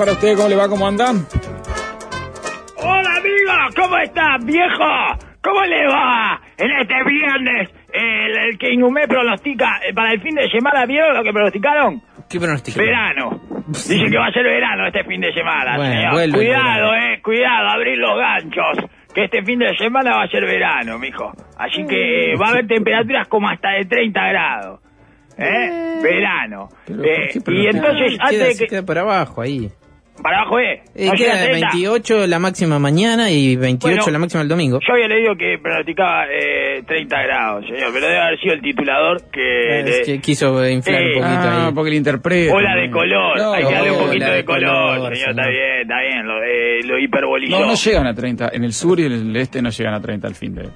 Para usted, ¿cómo le va? ¿Cómo anda? Hola amigos, ¿cómo están viejo? ¿Cómo le va? En este viernes, el, el que Inhumé pronostica eh, para el fin de semana, ¿vieron lo que pronosticaron? ¿Qué pronóstico? Verano. Dice que va a ser verano este fin de semana, Bueno, señor. vuelve el Cuidado, verano. eh, cuidado, abrir los ganchos. Que este fin de semana va a ser verano, mijo. Así que eh, va a haber temperaturas como hasta de 30 grados. ¿Eh? Verano. Pero, Eh, ¿por qué y entonces, queda, antes de que... queda para abajo ahí. Para abajo, ¿eh? Eh, No queda 30. 28 la máxima mañana y 28 Bueno, la máxima el domingo. Yo había leído que pronosticaba eh, 30 grados, señor, pero debe haber sido el titulador que... Le- es que quiso inflar un poquito Ah, ahí. porque le interpreta. Ola de color, No, hay que darle un poquito de, de color, color, señor, está bien, está bien, lo, eh, lo hiperbolizó. No, no llegan a 30. En el sur y en el este no llegan a 30 al fin de.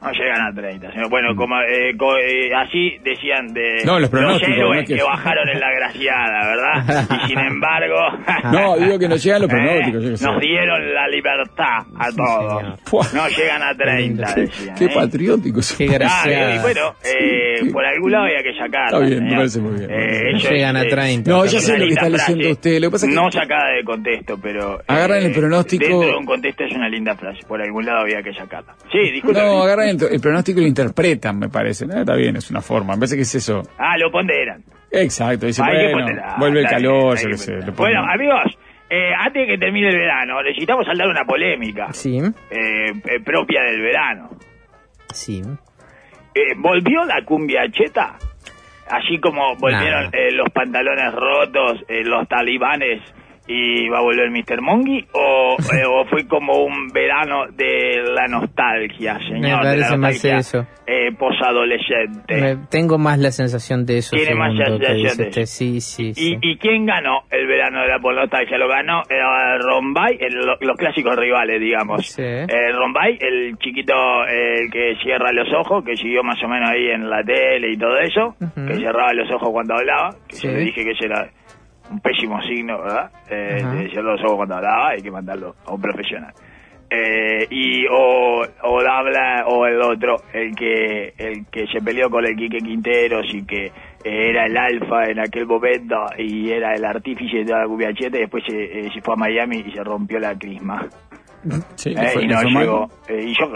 No llegan a 30, señor. Bueno, como, eh, co- eh, así decían de No, los pronósticos, héroes no es que- que... bajaron en la graciada, ¿verdad? Y sin embargo... No, digo que no llegan los pronósticos, yo qué sé. Nos dieron la libertad a todos. No llegan a 30, lindo. decían. Qué ¿eh? patrióticos. Qué Claro, gracia. y bueno, eh, por algún lado había que sacarla. Está bien, me señor. parece muy bien. Eh, No llegan a eh, 30. No, ya sé lo que está leyendo usted. Lo que pasa es que No sacada de contexto, pero... eh, Agarran el pronóstico- Dentro de un contexto es una linda frase. Por algún lado había que sacarla. Sí, disculpe. No, agarran el, el pronóstico y lo interpretan, me parece. ¿no? Está bien, es una forma. Me parece que es eso. Ah, lo ponderan. Exacto, dice, bueno, ponderar, vuelve el calor, yo qué sé. Bueno, amigos, eh, antes de que termine el verano, necesitamos saldar una polémica Sí, eh, eh, propia del verano. sí. Eh, ¿Volvió la cumbia cheta? Así como volvieron eh, los pantalones rotos, eh, los talibanes y va a volver Mr. Mongi o, eh, o fue como un verano de la nostalgia, señor, Me la parece más eso. eh, posadolescente. Me- tengo más la sensación de eso. Tiene más que sensación de eso. Sí, sí, sí. ¿Y, ¿Y quién ganó el verano de la nostalgia? Lo ganó eh, Rombay, el- lo- los clásicos rivales, digamos. Sí. Eh, Rombay, el chiquito, el que cierra los ojos, que siguió más o menos ahí en la tele y todo eso, que cerraba los ojos cuando hablaba, que Sí. yo le dije que ese era un pésimo signo, ¿verdad? Eh, de cerrar los ojos cuando hablaba, hay que mandarlo a un profesional. Eh, y o, o habla o el otro el que el que se peleó con el Quique Quinteros y que era el alfa en aquel momento y era el artífice de toda la cheta y después se, eh, se fue a Miami y se rompió la crisma Sí, Eh, fue- y no llegó Eh, y yo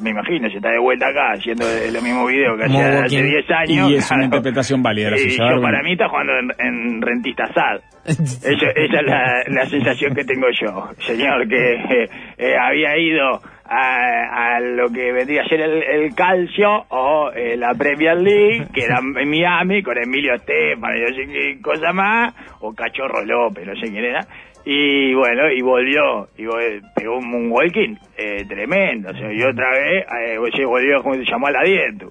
me imagino se está de vuelta acá haciendo los mismos videos que hacía hace Walking- 10 años Y es una interpretación válida, y yo Darwin. para mí está jugando en, en Rentista Sad Eso- esa es la, la sensación que tengo yo, señor, que eh, eh, había ido a, a lo que vendría a ser el, el calcio o eh, la Premier League, que era en Miami, con Emilio Estefan y no sé qué cosa más, o Cachorro López, no sé quién era. Y bueno, y volvió, y vol- pegó un moonwalking eh, tremendo. O sea, y otra vez eh, volvió, como se llamó a la Dietu.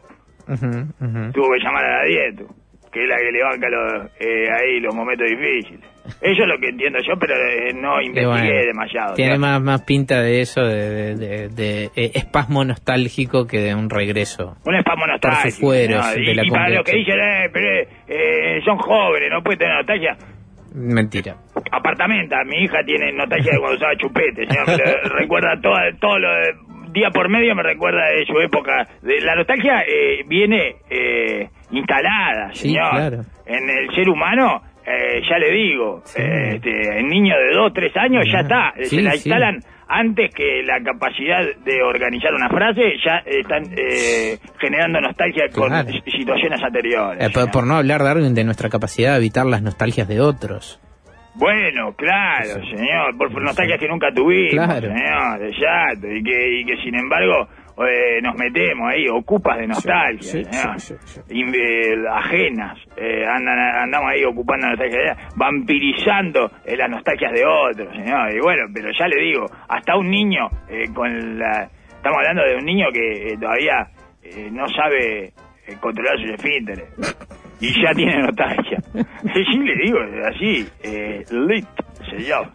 Ujú, ujú. Tuvo que llamar a la Dietu, que es la que le banca los, eh, ahí los momentos difíciles. Eso es lo que entiendo yo, pero eh, no investigué bueno, demasiado. Tiene más, más pinta de eso, de, de- de- de, eh, espasmo nostálgico que de un regreso. Un espasmo nostálgico. sus fueros ¿no? de Y, la y para los que dicen, eh, pero eh, son jóvenes, no pueden tener nostalgia. Mentira. Apartamenta, mi hija tiene nostalgia de cuando usaba chupete, señor, me recuerda todo, todo lo de- día por medio me recuerda de su época. De, la nostalgia eh, viene eh, instalada, Sí, señor. claro. En el ser humano, eh, ya le digo, Sí. eh, este, el niño de 2, 3 años ya está, eh, Sí, se la sí. instalan antes que la capacidad de organizar una frase, ya están eh, generando nostalgia con Claro. situaciones anteriores. Eh, por no hablar, Darwin, de nuestra capacidad de evitar las nostalgias de otros. Bueno, claro, señor, por nostalgias que nunca tuvimos, Claro. señor, exacto, y que, y que sin embargo eh, nos metemos ahí, ocupas de nostalgia, Sí, eh, ajenas, eh, andan, andamos ahí ocupando nostalgia, vampirizando eh, las nostalgias de otros, señor, y bueno, pero ya le digo, hasta un niño eh, con la... Estamos hablando de un niño que todavía no sabe controlar sus esfínteres y ya tiene nostalgia. Sí, le digo, así, eh, lit, señor.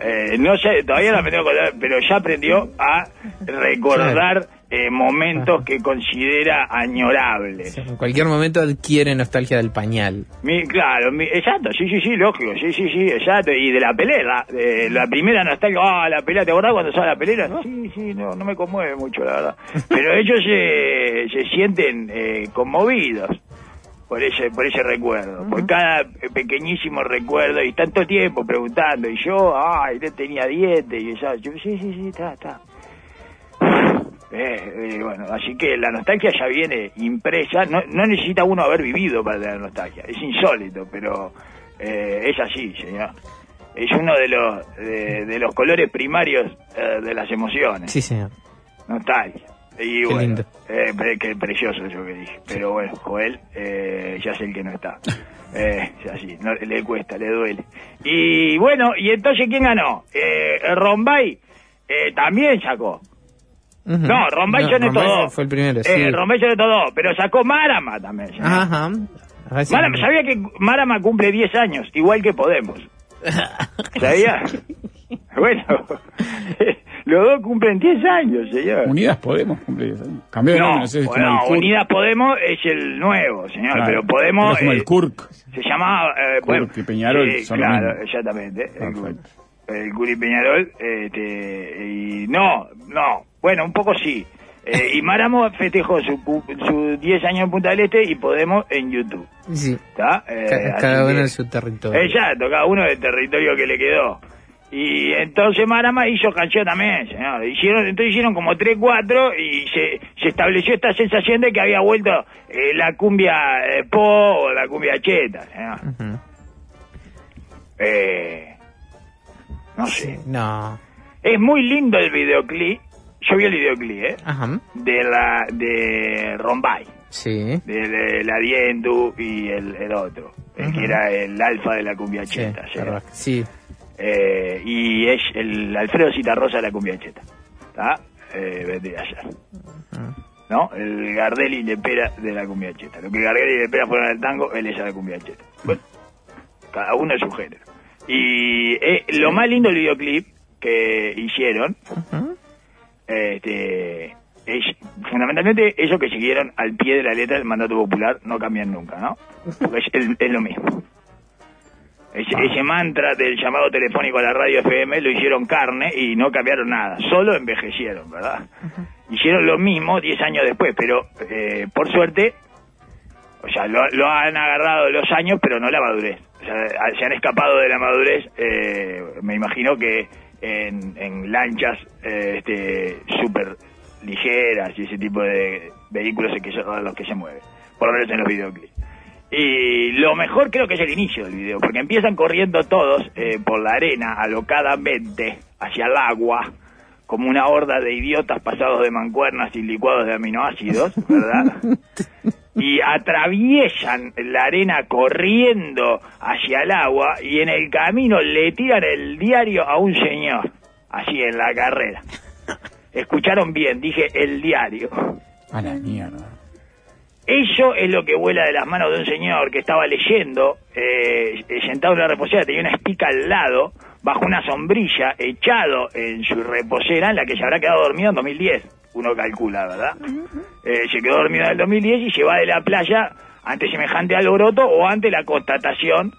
Eh, no sé, todavía no aprendió pero ya aprendió a recordar eh, momentos que considera añorables. En cualquier momento adquiere nostalgia del pañal. Mi, claro, mi- exacto, sí, sí, sí, lógico, sí, sí, sí, exacto. Y de la pelea, de la primera nostalgia, ah, la pelea, ¿te acordás cuando estaba la pelea? Sí, sí, no, no me conmueve mucho, la verdad. Pero ellos se, se sienten eh, conmovidos por ese por ese recuerdo, por cada pequeñísimo recuerdo, y tanto tiempo preguntando, y yo, ay, no tenía dientes, y ella, yo, sí, sí, sí, está, está. Eh, eh, bueno, así que la nostalgia ya viene impresa, no, no necesita uno haber vivido para tener nostalgia, es insólito, pero eh, es así, señor. Es uno de los de, de los colores primarios eh, de las emociones, Sí, señor. nostalgia. Y Qué bueno, lindo. eh, qué precioso eso que dije. Pero bueno, Joel eh, ya sé el que no está. Eh, es así, no, le cuesta, le duele. Y bueno, y entonces ¿quién ganó? Eh, Rombay eh, también sacó. No, Rombay No, son estos Rombay dos. Fue el primero, sí. Eh, Rombay son estos dos, pero sacó Marama también. Ajá. Marama, ¿Sabía que Marama cumple 10 años, igual que Podemos? ¿Sabía? bueno, los dos cumplen 10 años, señor. Unidas Podemos cumplir 10 años. Cambió de No, nombre, no sé si es como bueno, el CURC. Unidas Podemos es el nuevo, señor, Claro, pero Podemos es como el eh, CURC. se llamaba... Eh, bueno, y Peñarol sí, son claro, mismo. exactamente. El, Perfecto. el Curi Peñarol, este, y no, no, bueno, un poco sí. Eh, y Maramo festejó su cu- sus 10 años en Punta del Este y Podemos en YouTube. Sí. ¿Está? Eh, cada uno en su territorio. Exacto, cada uno del territorio que le quedó. Y entonces Marama hizo canción también, señor. Hicieron, entonces hicieron como 3, 4 y se, se estableció esta sensación de que había vuelto eh, la cumbia eh, po o la cumbia cheta, señor. Eh, no sé. No. Es muy lindo el videoclip. Yo vi el videoclip, ¿eh? Ajá. De la de Rombay. Sí. De, de la Diendu y el, el otro. El que era el alfa de la cumbia cheta. sí. Eh, y es el Alfredo Citarrosa de la cumbia cheta. ¿Está? Eh, vendría a ser. ¿No? El Gardelli y Lepera de la cumbia cheta. Lo que Gardelli y Lepera fueron al tango, él es de la cumbia cheta. Bueno, cada uno es su género. Y eh, lo más lindo del videoclip que hicieron, este, es fundamentalmente eso que siguieron al pie de la letra del mandato popular, no cambian nunca, ¿no? Porque es, el- es lo mismo. Ese, ese mantra del llamado telefónico a la radio FM lo hicieron carne y no cambiaron nada, solo envejecieron, ¿verdad? Hicieron lo mismo 10 años después, pero eh, por suerte, o sea, lo, lo han agarrado los años, pero no la madurez. O sea, se han escapado de la madurez, eh, me imagino que en, en lanchas eh, este, súper ligeras y ese tipo de vehículos en que los que se mueven, por lo menos en los videoclips. Y lo mejor creo que es el inicio del video, porque empiezan corriendo todos eh, por la arena, alocadamente, hacia el agua, como una horda de idiotas pasados de mancuernas y licuados de aminoácidos, ¿verdad? Y atraviesan la arena corriendo hacia el agua y en el camino le tiran el diario a un señor, así en la carrera. Escucharon bien, dije el diario. A la mierda. Eso es lo que vuela de las manos de un señor que estaba leyendo, eh, eh, sentado en la reposera, tenía una espica al lado, bajo una sombrilla, echado en su reposera, en la que se habrá quedado dormido en 2010, uno calcula, ¿verdad? Eh, se quedó dormido en el 2010 y se va de la playa ante semejante alboroto o ante la constatación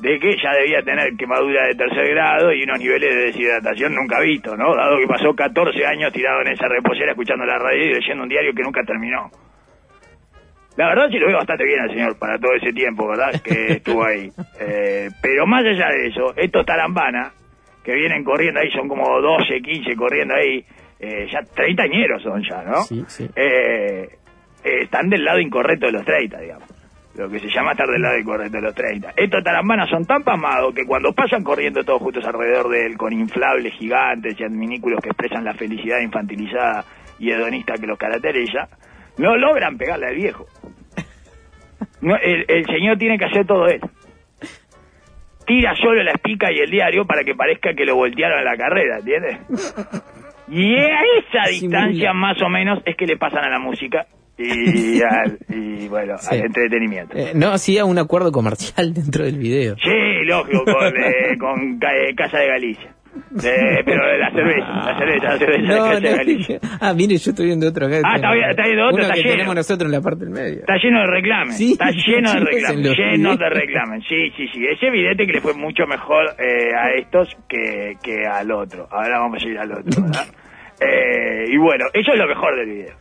de que ya debía tener quemadura de tercer grado y unos niveles de deshidratación nunca vistos, ¿no? Dado que pasó 14 años tirado en esa reposera escuchando la radio y leyendo un diario que nunca terminó. La verdad sí lo veo bastante bien al señor para todo ese tiempo, ¿verdad? Que estuvo ahí. Eh, pero más allá de eso, estos tarambanas que vienen corriendo ahí, son como 12, 15 corriendo ahí, eh, ya 30 añeros son ya, ¿no? Sí, sí. Eh, eh, están del lado incorrecto de los 30, digamos. Lo que se llama estar del lado incorrecto de los 30. Estos tarambanas son tan pasmados que cuando pasan corriendo todos juntos alrededor de él con inflables gigantes y adminículos que expresan la felicidad infantilizada y hedonista que los caracteriza, no logran pegarle al viejo. No, el, el señor tiene que hacer todo eso. Tira solo la espica y el diario para que parezca que lo voltearon a la carrera, ¿entiendes? Y a esa Sí, distancia más o menos es que le pasan a la música y, al, y bueno, Sí. al entretenimiento. Eh, no hacía un acuerdo comercial dentro del video. Sí, lógico, con, eh, con eh, Casa de Galicia. Eh, pero la cerveza, la cerveza, la cerveza de No, Casa de no, Galicia. ah, mire, yo estoy viendo otro acá. Ah, está está viendo otro, Uno está que lleno. tenemos nosotros en la parte del medio. Está lleno de reclamen, Sí, está lleno de reclamen, lleno de reclamen. Sí, sí, sí. Es evidente que le fue mucho mejor eh, a estos que, que al otro. Ahora vamos a ir al otro, ¿verdad? Eh, y bueno, eso es lo mejor del video.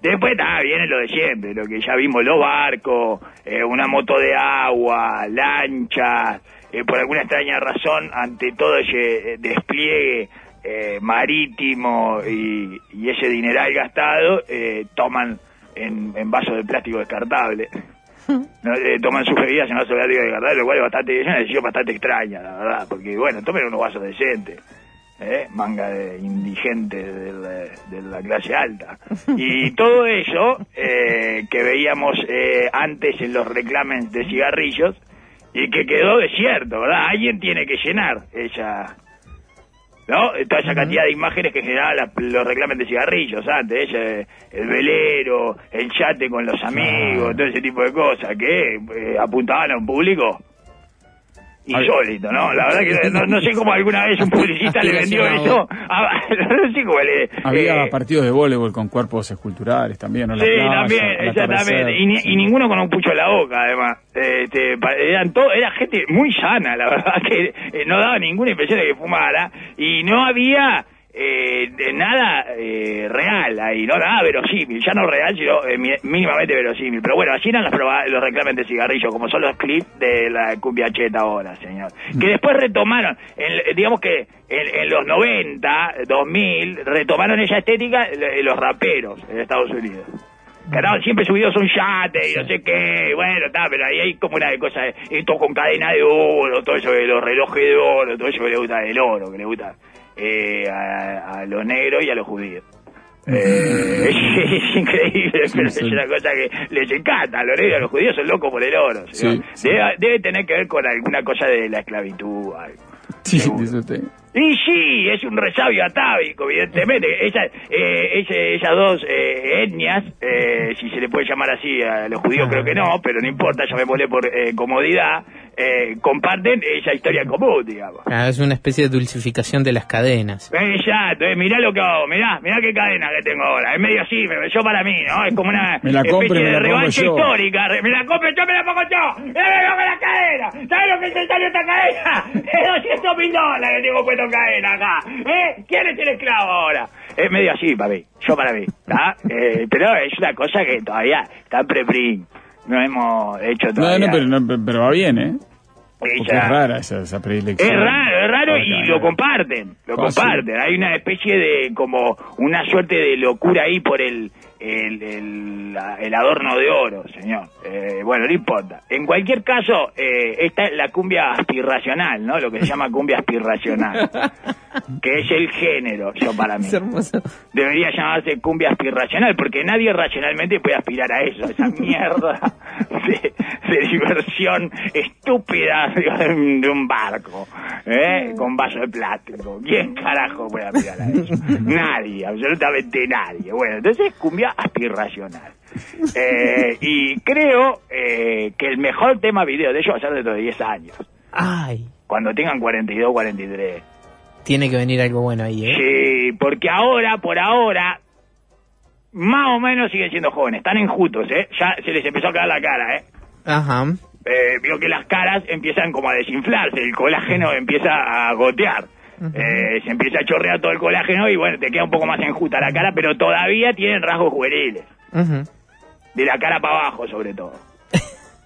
Después está, viene lo de siempre, lo que ya vimos, los barcos, eh, una moto de agua, lanchas, eh, por alguna extraña razón, ante todo ese eh, despliegue eh, marítimo y, y ese dineral gastado, eh, toman en, en vasos de plástico descartable. No, eh, toman sus bebidas en vasos de plástico descartable, lo cual es bastante, es una decisión bastante extraña, la verdad, porque bueno, tomen unos vasos decentes. ¿eh? manga de la, de la clase alta. Y todo eso eh, que veíamos eh, antes en los reclames de cigarrillos y que quedó desierto, ¿verdad? Alguien tiene que llenar esa... ¿No? Toda esa cantidad de imágenes que generaban la- los reclames de cigarrillos antes, ese, el velero, el chate con los amigos, todo ese tipo de cosas que eh, apuntaban a un público insólito, ¿no? La verdad que no, no sé cómo alguna vez un publicista le vendió eso. a- no sé cómo le... Había eh, partidos de voleibol con cuerpos esculturales también, ¿no? La Sí, playa, también, exactamente. Y, ni- y ninguno con un pucho en la boca, además. Este, eran todo, era gente muy sana, la verdad, que eh, no daba ninguna impresión de que fumara. Y no había eh, de nada eh, real ahí, no nada verosímil. Ya no real, sino eh, mínimamente verosímil. Pero bueno, así eran los, proba- los reclames de cigarrillo, como son los clips de la cumbia cheta ahora, señor. Que después retomaron, en- digamos que en, en los 90, 2000, retomaron esa estética eh, los raperos en Estados Unidos. Claro, siempre subidos un yate y no sé qué, bueno, está, pero ahí hay como una de cosas, esto con cadena de oro, todo eso de los relojes de oro, todo eso que le gusta del oro, que le gusta eh, a, a los negros y a los judíos. Eh, es, increíble, pero sí. es una cosa que les encanta. A los negros y a los judíos son locos por el oro. Sí. Debe, debe tener que ver con alguna cosa de la esclavitud. algo. Sí, Y sí, es un resabio atávico, evidentemente. Esa, eh, esas dos eh, etnias, eh, si se le puede llamar así, a los judíos creo que no, pero no importa, llamémosle por eh, comodidad, eh, comparten esa historia común, digamos. Ah, es una especie de dulcificación de las cadenas. Exacto, eh, mirá lo que hago, mirá, mirá qué cadena que tengo ahora, es medio así, me- yo para mí, ¿no? Es como una Me la especie me de la pongo revancha histórica, me la compro yo, me la pongo yo, ¡Eh, me pongo la cadena! ¿Sabes lo que se salió esta cadena? Es 200 mil dólares que tengo puesto en cadena acá, ¿eh? ¿Quién es el esclavo ahora? Es medio así para mí, yo para mí, ¿está? Eh, pero es una cosa que todavía está en preprint, no hemos hecho todavía. no, pero, no, pero va bien, ¿eh? Porque es rara esa, esa predilección. es raro, es raro y lo comparten, lo comparten. Hay una especie de, como, una suerte de locura ahí por el, el, el, adorno de oro, señor. Eh, bueno, no importa. En cualquier caso, eh, esta es la cumbia aspiracional, ¿no? Lo que se llama cumbia aspiracional. que es el género, yo para mí. Es hermoso. Debería llamarse cumbia aspiracional, porque nadie racionalmente puede aspirar a eso, esa mierda de, de diversión estúpida de un, de un barco, ¿eh? con vaso de plástico. ¿Quién carajo puede aspirar a eso? Nadie, absolutamente nadie. Bueno, entonces cumbia aspiracional. Eh, y creo eh, que el mejor tema video de ellos va a ser dentro de 10 años, Ay, cuando tengan 42, 43. tiene que venir algo bueno ahí, ¿eh? Sí, porque ahora, por ahora, más o menos siguen siendo jóvenes. Están enjutos, ¿eh? Ya se les empezó a caer la cara, ¿eh? Ajá. eh veo que las caras empiezan como a desinflarse, el colágeno empieza a gotear. Eh, se empieza a chorrear todo el colágeno y bueno, te queda un poco más enjuta la cara, pero todavía tienen rasgos juveniles. De la cara para abajo, sobre todo.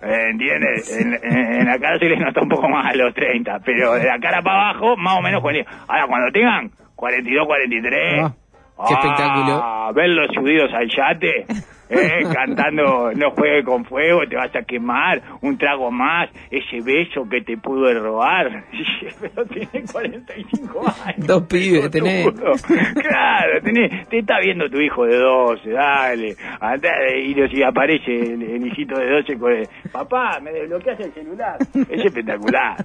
Eh, ¿Entiendes? En, en- en la cara se les nota un poco más a los 30, pero de la cara para abajo, más o menos juvenil. Ahora, cuando tengan 42, 43... Ah, qué espectáculo. Ah, verlos subidos al yate, eh, cantando No juegue con fuego, te vas a quemar, un trago más, ese beso que te pudo robar. Pero tiene 45 años. Dos pibes tenés. Claro, tenés, te está viendo tu hijo de 12, dale. Andá, y si aparece el, el hijito de 12 con el, papá, me desbloqueas el celular. Es espectacular.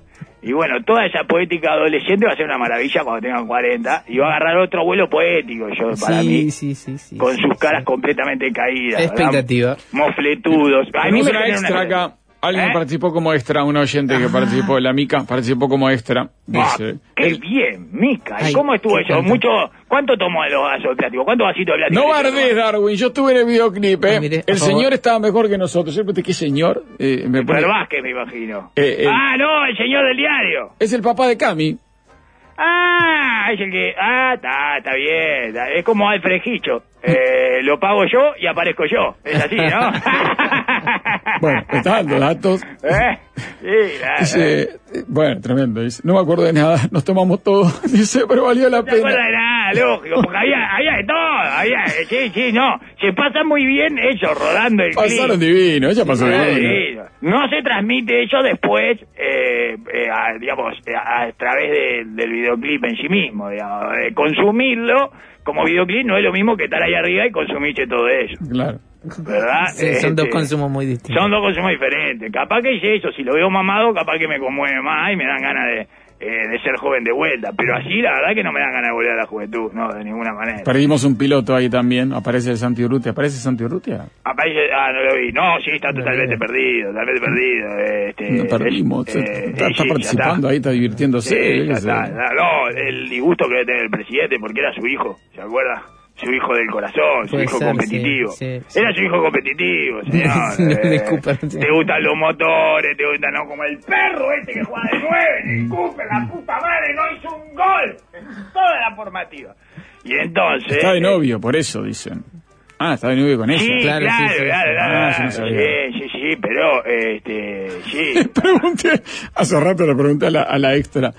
Y bueno, toda esa poética adolescente va a ser una maravilla cuando tengan 40 y va a agarrar otro vuelo poético, yo para sí, mí, sí, sí, sí. con sí, sus caras sí. completamente caídas. ¿verdad? Expectativa. Mofletudos. A mí me una genera extra una- acá. Alguien ¿Eh? participó como extra, un oyente que participó de la Mica, participó como extra. Ah, Dice, qué el- bien, Mica. ¿Y Ay, cómo estuvo eso? tanto. Mucho, ¿Cuánto tomó de los vasos de plástico? ¿Cuántos vasitos de plástico? No bardes? Darwin. Yo estuve en el videoclip, ¿eh? Ah, mire, el favor. señor estaba mejor que nosotros. Yo pregunté, ¿qué señor? Eh, me pone- Pero Vázquez, me imagino. Eh, eh. Ah, no, el señor del diario. Es el papá de Cami. Ah, es el que... Ah, está, está bien. Es como Alfred Hicho. Eh, lo pago yo y aparezco yo. Es así, ¿no? Bueno, está dando datos. ¿Eh? Sí, claro. Dice, eh, bueno, tremendo. Dice, no me acuerdo de nada. Nos tomamos todo. Dice, pero valió la No pena. Nada, lógico, porque había, había de todo, había, sí, sí, no, se pasa muy bien eso, rodando el Pasaron clip. divino. Ella pasó divino. divino. No se transmite eso después, eh, eh, a- digamos, eh, a, a través de- del videoclip en sí mismo, digamos, de consumirlo como videoclip no es lo mismo que estar ahí arriba y consumirse todo eso, Claro. ¿verdad? Sí, son dos Este, consumos muy distintos. son dos consumos diferentes. Capaz que hice eso, si lo veo mamado, capaz que me conmueve más y me dan ganas de, eh, de ser joven de vuelta. Pero así, la verdad que no me dan ganas de volver a la juventud, no, de ninguna manera. Perdimos un piloto ahí también. Aparece el Santi Urrutia. ¿Aparece Santi Urrutia? Aparece- ah, no lo vi. No, sí, está totalmente No. perdido, totalmente perdido. Este, No perdimos. es- está, eh, está eh, sí, participando ahí, está divirtiéndose. Sí, ya está, No, el disgusto que debe tener el presidente porque era su hijo, ¿se acuerda? Su hijo del corazón, su Puede hijo ser, competitivo. sí, sí, sí. Era su hijo competitivo, Eh, te gustan los motores, te gustan, no como el perro este que juega de nueve, le escupe, la puta madre, no hizo un gol. Toda la formativa. Y entonces... Está de eh, novio, por eso dicen. Ah, está de novio con ella. Sí, Claro, claro, sí, sí, claro, claro, Ah, no claro, sabía. Sí, pero, este, sí. pregunté, hace rato le pregunté a la, a la extra.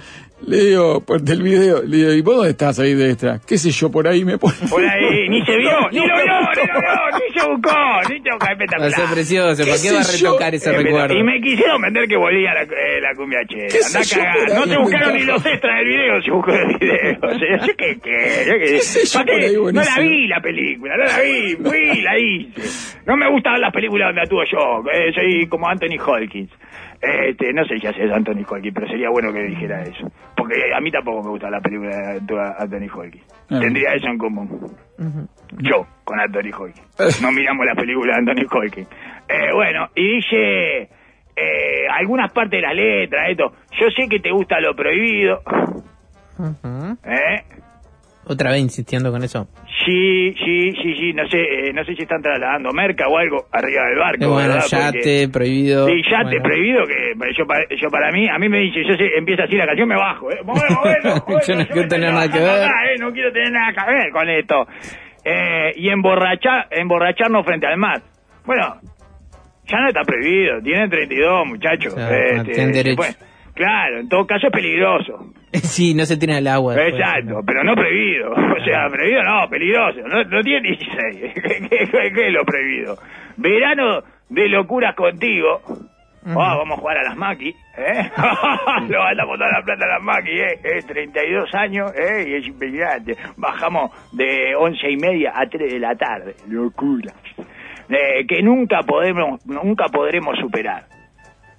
Le digo, pues del video, le digo, ¿y vos dónde estás ahí de extra? ¿Qué sé yo? Por ahí me pone. Por ahí, ni se vio, No, ni no lo vio, ni lo vio, ni se buscó, ni se buscó, Va a espectacular. ser precioso. ¿Qué ¿Para qué va a yo? retocar ese Eh, recuerdo? Y me quisieron vender que volvía la, eh, la cumbia chera. ¿Qué sé Andá por ahí No se en buscaron ni los extras del video, se buscó el video. O sea, yo qué, qué, yo qué, ¿Qué sé yo ¿pa' qué? por ahí, No la vi la película, no la vi, fui la hice. No me gustan las películas donde actúo yo, eh, soy como Anthony Hopkins. Este, no sé si hace Anthony Hopkins, pero sería bueno que dijera eso. Porque a mí tampoco me gusta la película de Anthony Hopkins. Ah. Tendría eso en común. Yo, con Anthony Hopkins. No miramos la película de Anthony Hopkins. Eh, bueno, y dice eh, algunas partes de la letra, esto. Yo sé que te gusta lo prohibido. ¿Eh? Otra vez insistiendo con eso. Sí, sí, sí, sí, no sé, eh, no sé si están trasladando merca o algo arriba del barco. Eh, bueno, ¿verdad? yate, Porque- prohibido. Sí, yate bueno. prohibido, que yo, para- yo para mí, a mí me dice, yo sé, empieza así la canción, me bajo, ¿eh? Bueno, bueno, bueno, Yo no quiero tener nada que ver. acá, ¿eh? No quiero tener nada que ver con esto. Eh, y emborrachar, emborracharnos frente al mar. Bueno, ya no está prohibido, tiene 32, muchachos. Claro, Este, tienen derecho. bueno, claro, en todo caso es peligroso. Sí, no se tiene al agua. Exacto, pero no prohibido. O sea, prohibido no, peligroso. No, no tiene 16. ¿Qué, qué- qué- qué es lo prohibido? Verano de locuras contigo. Oh, vamos a jugar a las maquis, ¿eh? Lo andamos toda la plata a las maquis, ¿eh? Es 32 años, ¿eh? Y es impresionante. Bajamos de once y media a 3 de la tarde. Locura. Eh, que nunca podemos, nunca podremos superar.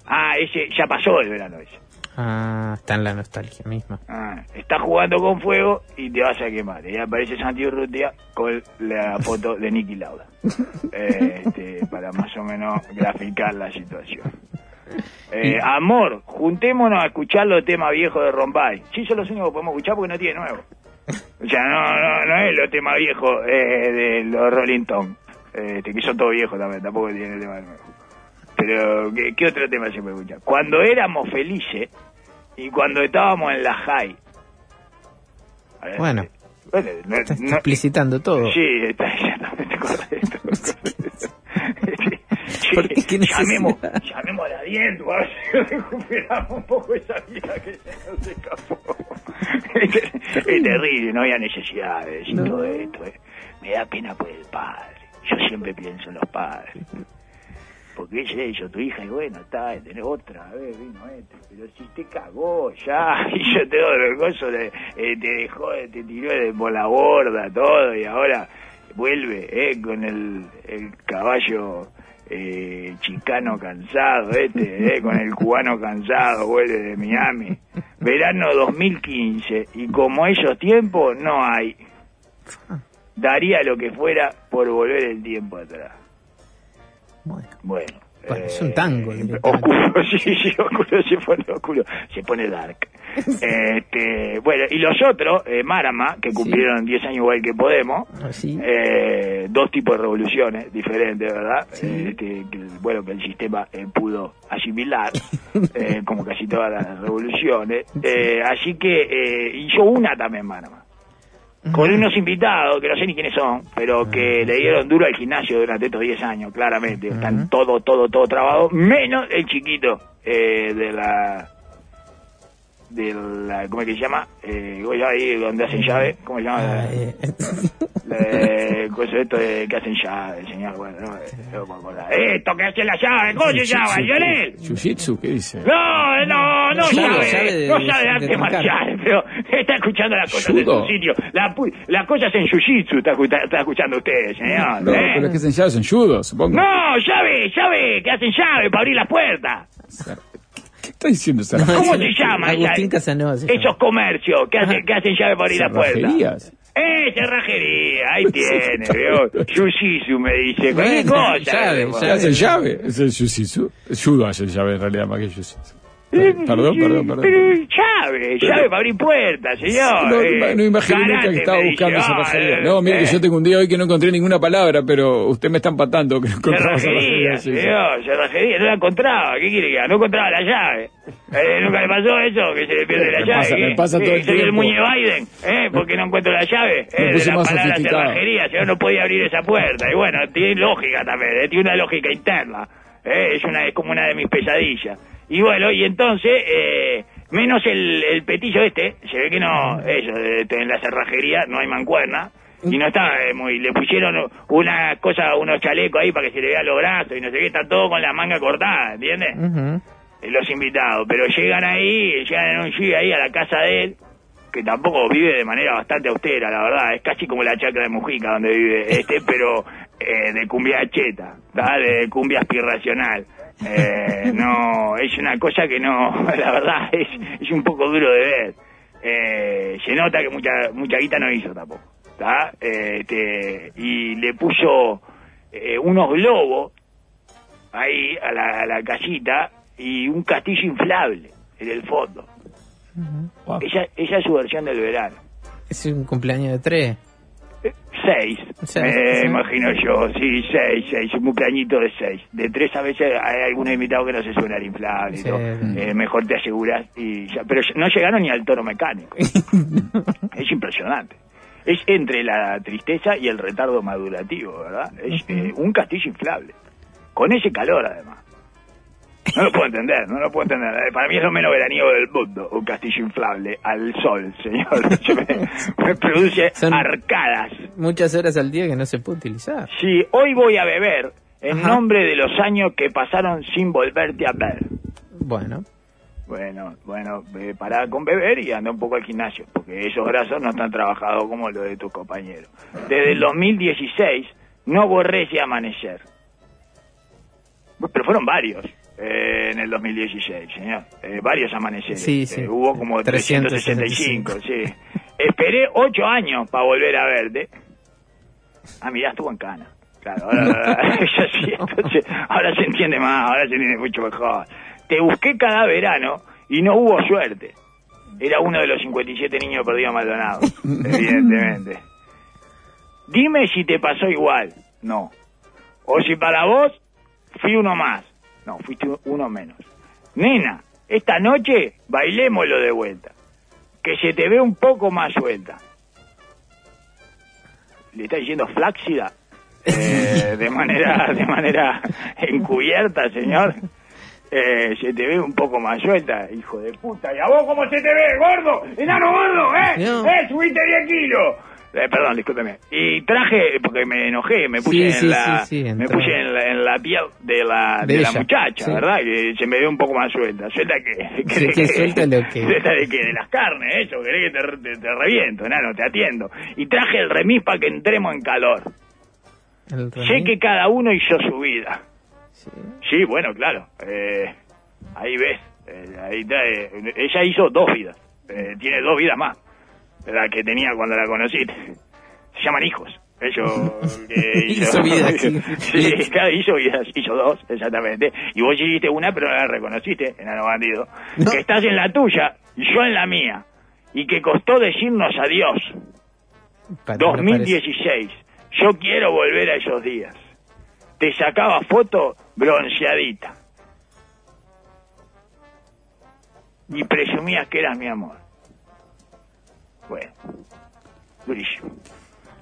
Ah, ese, ya pasó el verano ese. Ah, está en la nostalgia misma. Ah, estás jugando con fuego y te vas a quemar. Y aparece Santi Urrutia con la foto de Nicky Lauda. Eh, este, para más o menos graficar la situación. Eh, amor, juntémonos a escuchar los temas viejos de Rombay. Sí, son los únicos que podemos escuchar porque no tiene nuevo. O sea, no, no, no es los temas viejos eh, de los Rolling Stones. Este, que son todos viejos también, tampoco tiene tema nuevo. Pero, ¿qué, qué otro tema se puede escuchar? Cuando éramos felices y cuando estábamos en la high. Ver, Bueno. eh, bueno, no- Está no- explicitando todo. Sí, está exactamente correcto. Sí, ¿Por qué? ¿Qué llamemos, llamemos a la viento, a ver si recuperamos un poco esa vida que se nos escapó. es terrible, no había necesidad de decir No. todo esto. eh. Me da pena por el padre. Yo siempre pienso en los padres. Porque es eso, tu hija, y bueno, está, tenés otra, a ver, vino este, pero si te cagó ya, y yo te doy de, eh, te dejó, te tiró de por la borda, todo, y ahora vuelve, eh, con el, el caballo eh, chicano cansado, este, eh, con el cubano cansado, vuelve de Miami. Verano 2015, y como esos tiempos, no hay. Daría lo que fuera por volver el tiempo atrás. Bueno, Bueno. Bueno, es un tango, eh, directamente. oscuro, sí, sí, oscuro se pone oscuro, se pone dark. Este, bueno, y los otros, eh, Marama, que cumplieron 10 años igual que Podemos, así. eh, dos tipos de revoluciones diferentes, ¿verdad? Sí. Eh, que, que, bueno, que el sistema eh, pudo asimilar, eh, como casi todas las revoluciones. Eh, así que eh, hizo una también, Manama. Con unos invitados, que no sé ni quiénes son, pero que le dieron duro al gimnasio durante estos 10 años, claramente. Están todo, todo, todo trabado, menos el chiquito eh, de la... De la, ¿Cómo es que se llama? Eh, ¿cómo se llama ahí donde hacen llave? ¿Cómo se llama? Ah, eh, Eh, cosa esto de que hacen llave, señor. Bueno, no, eh. Esto que hacen la llave, ¿cómo se llama? ¿Lionel? Jiu-Jitsu, ¿qué dice? No, no, no Judo, sabe, sabe de- no sabe de arte marcial, pero está escuchando las cosas de su sitio. La, pu- las cosas en jiu-jitsu está, está escuchando usted, señor. No, ¿eh? pero es que hacen llaves en judo, supongo. No, llave, llave, que hacen llave para abrir las puertas. ¿Qué está diciendo esa ¿Cómo se llama? Agustín esa- Casanova se llama. Esos comercios que hacen, que hacen llave para abrir las puertas. cerrajerías? Eh, cerrajería, ahí tiene, veo. Jiu-jitsu me dice, cualquier Bueno, cosa. llave. ¿Qué llave. hacen llave? Es el jiu-jitsu. Judo hace llave en realidad, más que jiu-jitsu. Perdón, perdón, perdón. Pero llave, llave para abrir puertas, señor. No, eh, no imaginé nunca que estaba buscando dice, esa ah, pasaría. eh, No, mire que eh, yo tengo un día hoy que no encontré ninguna palabra, pero usted me está empatando que no encontraba Cerrajería, cerrajería. sí, señor, cerrajería, no la encontraba, ¿qué quiere que haga? No encontraba la llave. Eh, ¿Nunca le pasó eso? Que se le pierde la Me llave. pasa- me ¿qué? pasa todo el soy el tiempo. muñe Biden, ¿eh? Porque no encuentro la llave. Eh, de puse la más palabra cerrajería, señor, no podía abrir esa puerta. Y bueno, tiene lógica también, eh, tiene una lógica interna. Es, una, es como una de mis pesadillas. Y bueno, y entonces, eh, menos el, el petillo este, se ve que no, eso, de- en la cerrajería no hay mancuerna. Y no está eh, muy, le pusieron una cosa, unos chalecos ahí para que se le vean los brazos y no sé qué, está todo con la manga cortada, ¿entiendes? Eh, Los invitados, pero llegan ahí, llegan en un jeep ahí a la casa de él, que tampoco vive de manera bastante austera, la verdad, es casi como la chacra de Mujica donde vive este, pero eh, de cumbia cheta, ¿tá? de cumbia aspiracional. Eh, no, es una cosa que no, la verdad, es, es un poco duro de ver. Eh, se nota que mucha mucha guita no hizo tampoco, ¿tá? Eh, este, y le puso eh, unos globos ahí a la, a la casita y un castillo inflable en el fondo. Wow. Esa, esa es su versión del verano. Es un cumpleaños de tres. Seis, me sí. imagino yo, sí, seis, seis, un cumpleañito de seis. De tres a veces hay algunos invitados que no se suena al inflable, y Sí. todo. Eh, mejor te aseguras. Y ya- pero no llegaron ni al toro mecánico. es impresionante. Es entre la tristeza y el retardo madurativo, ¿verdad? Es eh, un castillo inflable. Con ese calor, además. No lo puedo entender, no lo puedo entender. Eh, Para mí es lo menos veraniego del mundo, un castillo inflable al sol, señor. Me, me produce Son- arcadas. Muchas horas al día que no se puede utilizar. Sí, hoy voy a beber en Ajá. nombre de los años que pasaron sin volverte a ver. Bueno, Bueno, bueno, eh, pará con beber y anda un poco al gimnasio, porque esos brazos no están trabajados como los de tus compañeros. Desde el 2016 no borré ese amanecer. Pero fueron varios eh, en el 2016, señor. Eh, varios amaneceres. Sí, sí. Eh, hubo como 365. 365, sí. Esperé ocho años para volver a verte. Ah, mirá, estuvo en cana. Claro, ahora, ahora- sí, entonces, ahora se entiende más, ahora se entiende mucho mejor. Te busqué cada verano y no hubo suerte. Era uno de los 57 niños perdidos a Maldonado, evidentemente. Dime si te pasó igual. No. O si para vos fui uno más. No, fuiste uno menos. Nena, esta noche bailémoslo de vuelta. Que se te ve un poco más suelta. Le está diciendo flácida. eh, de manera de manera encubierta, señor. Eh, se te ve un poco más suelta, hijo de puta. ¿Y a vos cómo se te ve, gordo? ¡Enano gordo, eh! No. ¡Eh, subiste 10 kilos! Eh, perdón, discúlpeme. Y traje, porque me enojé, me puse, Sí, en, sí, la, sí, me puse en, la, en la piel de la, de De la muchacha. ¿verdad? Que se me ve un poco más suelta. ¿Suelta que que suelta lo que- Suelta de que de las carnes, eso, querés que te, te, te reviento, enano, te atiendo. Y traje el remis para que entremos en calor. Sé que cada uno hizo su vida. Sí, bueno, claro. Eh, ahí ves. Eh, ahí eh, ella hizo dos vidas. Eh, tiene dos vidas más. La que tenía cuando la conociste. Se llaman hijos. Ellos que Hizo vidas, sí. sí, claro, hizo hizo dos, exactamente. Y vos hiciste una, pero no la reconociste, enano bandido. No. Que estás en la tuya y yo en la mía. Y que costó decirnos adiós. Pa- no parece. 2016. Yo quiero volver a esos días. Te sacaba foto bronceadita. Y presumías que eras mi amor. Bueno, durísimo.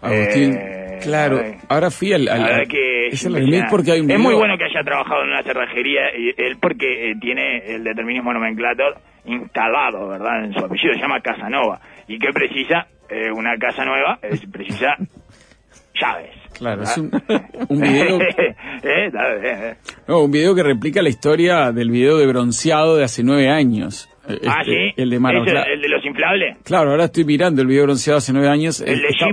Agustín, Eh, claro, ahora fui al... al- que es porque hay un Es muy bueno que haya trabajado en una cerrajería, y él porque eh, tiene el determinismo nomenclator instalado, ¿verdad? En su apellido, se llama Casanova. Y que precisa eh, una casa nueva, es precisa llaves. Claro, ¿verdad? es un, un video... No, un video que replica la historia del video de bronceado de hace nueve años. Eh, ah, este, sí. El de Mara. ¿Ese, Claro, ¿El de los inflables? claro, ahora estoy mirando el video bronceado hace nueve años. ¿El Eh, de está-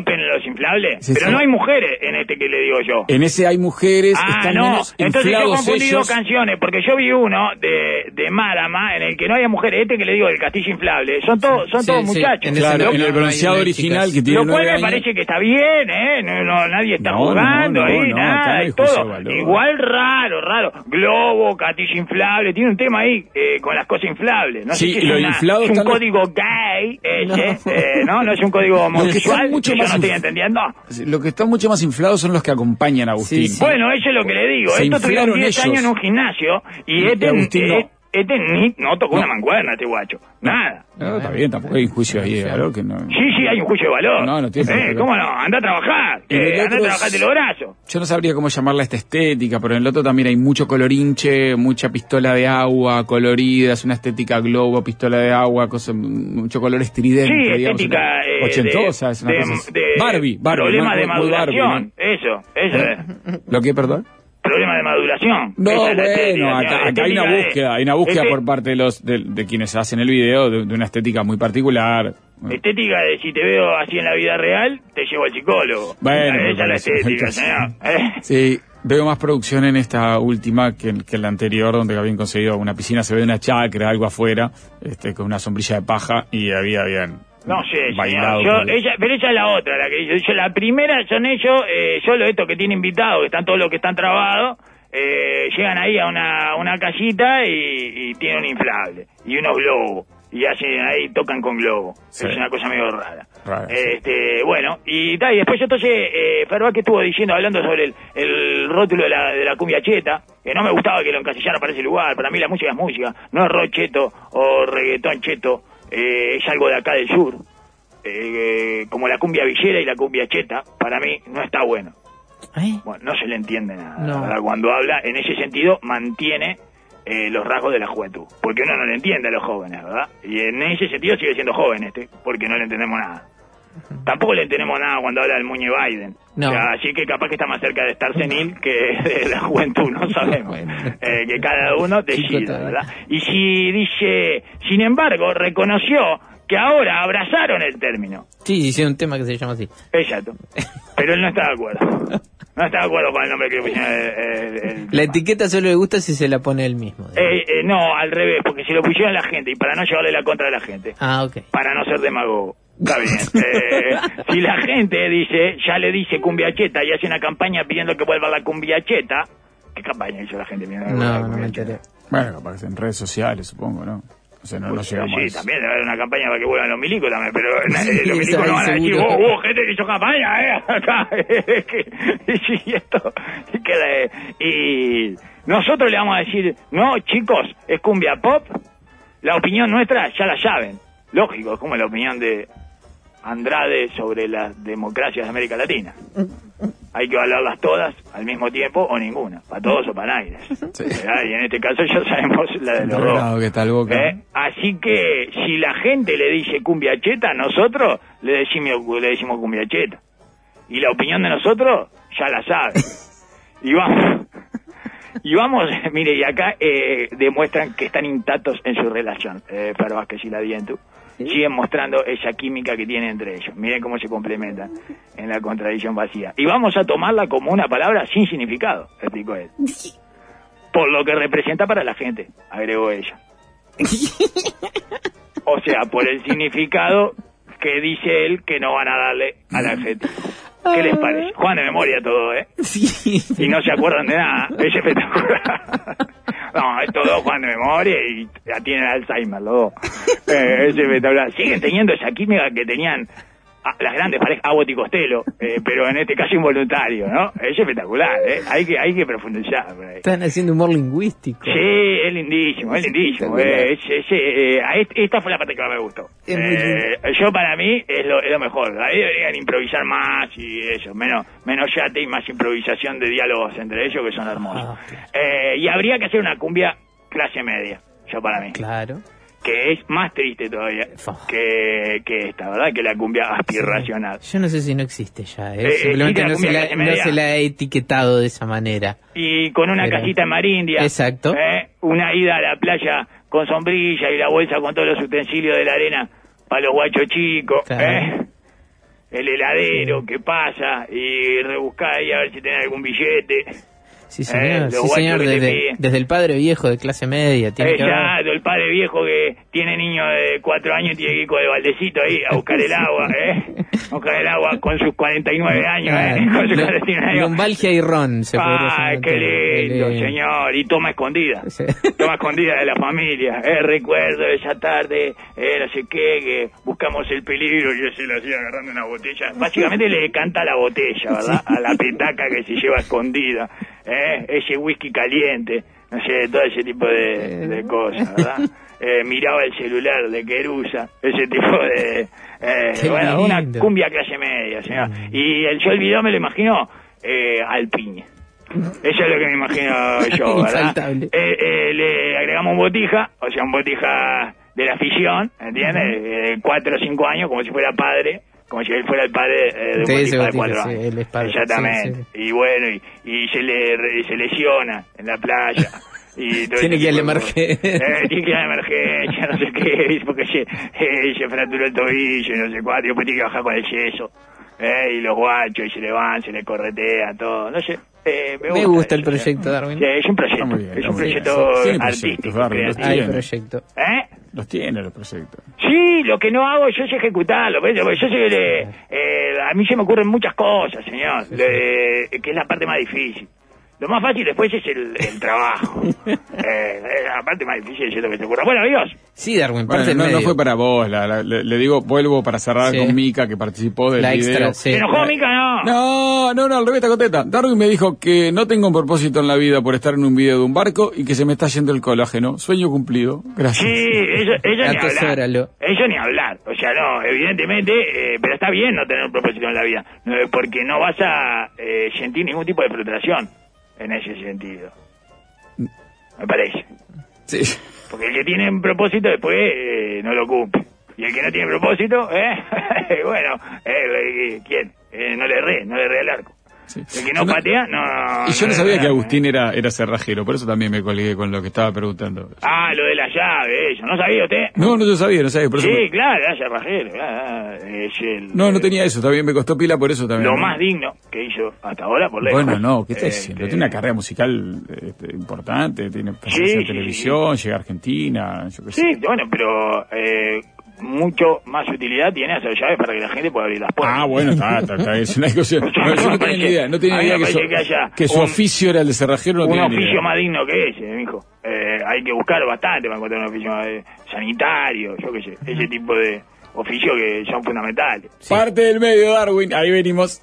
Sí, Pero sí. no hay mujeres en este que le digo yo. En ese hay mujeres, Ah, están no, menos entonces yo he confundido ellos. canciones, porque yo vi uno de, de Marama en el que no había mujeres, este que le digo, el castillo inflable, son todos son Sí, todos sí, muchachos. en Claro, en el bronceado no original chicas. que tiene Lo cual me años. parece que está bien, ¿eh? No, no, nadie está jugando no, ahí, no, acá no nada, de todo. valor. Igual raro, raro. Globo, castillo inflable, tiene un tema ahí eh, con las cosas inflables. No Sí, sé si y lo es, una- inflado es un código gay ese, No. eh, ¿no? No es un código homosexual, mucho yo no estoy inf- Lo que están mucho más inflados son los que acompañan a Agustín. Sí, sí. Bueno, eso es lo que le digo. Se Estos tuvieron inflaron 10 ellos. años en un gimnasio y Y este, Agustín no. Eh, este ni, no tocó No. una mancuerna, este guacho. Nada. No, está bien, tampoco hay un juicio ahí de valor que no... Sí, sí, hay un juicio de valor. No, no tiene eh. ¿Cómo no? Anda a trabajar. Eh, anda a otro es- trabajarte los brazos. Yo no sabría cómo llamarla esta estética, pero en el otro también hay mucho colorinche, mucha pistola de agua colorida, es una estética globo, pistola de agua, cosa, mucho color estridente. Sí, digamos, estética una- eh, ochentosa, de, es una de- cosa de Barbie, Barbie. Problema muy- de Barbie. Eso, eso es. ¿Lo que, perdón? Problema de maduración. No, la estética, bueno, acá, acá hay una de- búsqueda, hay una búsqueda este- por parte de los de, de quienes hacen el video de, de una estética muy particular. Estética de si te veo así en la vida real, te llevo al psicólogo. Bueno, Esa es la estética, señor. Eh. Sí, veo más producción en esta última que, en- que en la anterior, donde habían conseguido una piscina, se ve una chacra, algo afuera, este, con una sombrilla de paja y había, habían No sé, señor. Yo, ella, pero ella es la otra, la que. Yo, la primera son ellos, eh, solo estos que tienen invitados, que están todos los que están trabados, eh, llegan ahí a una, una casita y, y tienen un inflable y unos globos. Y hacen ahí, tocan con globo. Sí. Es una cosa medio rara. Rara, sí. este, bueno, y tal, y después yo entonces, eh, que estuvo diciendo, hablando sobre el, el rótulo de la, de la cumbia cheta, que no me gustaba que lo encasillaran para ese lugar, para mí la música es música, no es rock cheto o reggaetón cheto, eh, es algo de acá del sur, eh, como la cumbia villera y la cumbia cheta, para mí no está bueno. ¿Eh? Bueno, no se le entiende nada. No. ¿verdad? Cuando habla, en ese sentido, mantiene eh, los rasgos de la juventud. Porque uno no le entiende a los jóvenes, ¿verdad? Y en ese sentido sigue siendo joven este, porque no le entendemos nada. Tampoco le entendemos nada cuando habla del Muñe Biden. No. O sea, así que capaz que está más cerca de estar senil que de la juventud, no sabemos. Bueno. Eh, que cada uno decida. ¿verdad? Y si dice, sin embargo, reconoció que ahora abrazaron el término. Sí, hicieron un tema que se llama así. Exacto. Pero él no está de acuerdo. No está de acuerdo con el nombre que le pusieron el- el- el- La etiqueta solo le gusta si se la pone él mismo. Eh, eh, no, al revés, porque si lo pusieron la gente y para no llevarle la contra a la gente, Ah, ok. para no ser demagogo. Está bien. Eh, si la gente dice, ya le dice cumbia cheta y hace una campaña pidiendo que vuelva la cumbia cheta, ¿qué campaña hizo la gente pidiendo No, no me cheta? enteré. Bueno, capaz que en redes sociales, supongo, ¿no? O sea, no, no Pues, llegamos a sí, eso. también debe haber una campaña para que vuelvan los milicos también, pero eh, los milicos no van a decir, vos, vos, gente que hizo campaña, eh, acá, que- sí, esto, y que y nosotros le vamos a decir, no, chicos, es cumbia pop, la opinión nuestra ya la saben, lógico, es como la opinión de Andrade sobre las democracias de América Latina. Hay que valorarlas todas al mismo tiempo o ninguna, para todos o para nadie. ¿Verdad? Y en este caso ya sabemos la de los dos. Entrenado que está el Boca. ¿Eh? Así que si la gente le dice cumbia cheta, nosotros le decimos, le decimos cumbia cheta. Y la opinión de nosotros ya la sabe. Y vamos, y vamos, mire, y acá eh, demuestran que están intactos en su relación, eh, Fer Vázquez y la Dientu. Siguen mostrando esa química que tienen entre ellos. Miren cómo se complementan en la contradicción vacía. Y vamos a tomarla como una palabra sin significado, explicó él. por lo que representa para la gente, agregó ella. O sea, por el significado que dice él que no van a darle al adjetivo. ¿Qué les parece? Juan de memoria todo, ¿eh? Sí. Y no se acuerdan de nada. Es espectacular. No, es todo Juan de memoria y ya tienen Alzheimer los dos. Eh, es espectacular. Siguen teniendo esa química que tenían ah, las grandes parejas, Abbott y Costello, eh, pero en este caso involuntario, ¿no? Es espectacular, ¿eh? Hay que, hay que profundizar por ahí. Están haciendo humor lingüístico. Sí, es lindísimo, es lindísimo. eh, es- es- eh, esta fue la parte que más me gustó. Es Eh, yo para mí es lo, es lo mejor. Ahí deberían improvisar más y eso, menos menos yate y más improvisación de diálogos entre ellos que son hermosos. Ah. Eh, y habría que hacer una cumbia clase media, yo para mí, Claro. Que es más triste todavía que, que esta, ¿verdad? Que la cumbia aspiracional. Yo no sé si no existe ya, ¿eh? Eh, Simplemente eh, no, se la no se la ha etiquetado de esa manera. y con una Pero- casita en Marindia. Exacto. ¿eh? Una ida a la playa con sombrilla y la bolsa con todos los utensilios de la arena para los guachos chicos. Claro. El heladero que pasa y rebuscar ahí a ver si tenés algún billete. Sí, Eh, señor. sí, señor. que te Desde, el padre viejo de clase media. Tiene que haber- Exacto, el padre viejo que tiene niño de cuatro años y tiene que ir con el baldecito ahí a buscar el agua, ¿eh? A buscar el agua con sus 49 años, ¿eh? Con sus Lo- 49 años. Lumbalgia y ron, se Ay, llamar. qué lindo, eh, señor. Y toma escondida. Sí. Toma escondida de la familia. Eh, recuerdo esa tarde, eh, no sé qué, que buscamos el peligro y yo se lo hacía agarrando una botella. Básicamente le canta la botella, ¿verdad? A la petaca que se lleva escondida. Eh, ese whisky caliente. No sé, todo ese tipo de, de cosas, ¿verdad? Eh, miraba el celular de Querusa, ese tipo de... eh, bueno, una cumbia clase media, señor. Y el yo el video me lo imagino eh, al piña. Eso es lo que me imagino yo, ¿verdad? Eh, eh, le agregamos un botija, o sea, un botija de la afición, ¿entiendes? Eh, cuatro o cinco años, como si fuera padre, como si él fuera el padre eh, de un De ese botija de cuatro sí, años. él es padre, Exactamente. sí, Y bueno, y, y se le re- se lesiona en la playa. Y todo Tiene ese que ir a tipo la emergencia. Eh, tiene que ir a la emergencia, no sé qué, porque se, eh, se fracturó el tobillo, y no sé cuánto, y después tiene que bajar con el yeso. Eh, y los guachos, y se le van, se le corretea, todo, no sé. Eh, me, Me gusta el eso, proyecto, eh. Darwin. Sí, es un proyecto, muy bien, es un bien. proyecto Tiene artístico, Darwin. Hay Bien. proyecto. ¿Eh? Los tiene los proyectos. Sí, lo que no hago yo es ejecutarlo. ¿ves? Yo sé que le- eh, a mí se me ocurren muchas cosas, señor, le- que es la parte más difícil. Lo más fácil después es el, el trabajo. eh, la parte más difícil es lo que te ocurra. Bueno, amigos, Sí, Darwin, Bueno, parte no, no fue para vos. la- la- le, le digo, vuelvo para cerrar Sí. con Mika, que participó del La video. extra, sí. ¿se enojó Mica? No. No, no, no, al revés, está contenta. Darwin me dijo que no tengo un propósito en la vida por estar en un video de un barco y que se me está yendo el colágeno. Sueño cumplido. Gracias. Sí, eso, eso ni hablar. Eso ni hablar. O sea, no, evidentemente, eh, pero está bien no tener un propósito en la vida. eh, porque no vas a eh, sentir ningún tipo de frustración en ese sentido. Me parece. Sí. Porque el que tiene un propósito después eh, no lo cumple. Y el que no tiene propósito, ¿eh? bueno, eh, ¿quién? Eh, no le re, no le re al arco. Sí. El que no patea, no... Y yo no sabía que Agustín ¿eh? era, era cerrajero, por eso también me colgué con lo que estaba preguntando. Ah, lo de la llave, eso. ¿No sabía usted? No, no yo sabía, no sabía. Por Sí, claro, era cerrajero. es el, No, no tenía eso, también me costó pila por eso también. Lo más digno que hizo hasta ahora, por lejos. Bueno, no, ¿qué está Eh, diciendo? eh, Tiene una carrera musical este, importante, tiene presencia Sí, en sí, televisión, llega a Argentina, yo qué sé. Sí, bueno, pero eh, mucho más utilidad tiene hacer llaves para que la gente pueda abrir las puertas. Ah, bueno, está, está, está, es una cosa- no, yo no tenía ni idea, no tenía ni idea que, su, parece que haya que su un- oficio era el de cerrajero, no un tenía oficio más digno que ese, mijo. Eh, hay que buscar bastante para encontrar un oficio sanitario, yo qué sé, ese tipo de oficios que son fundamentales. Parte del medio, Darwin, ahí venimos.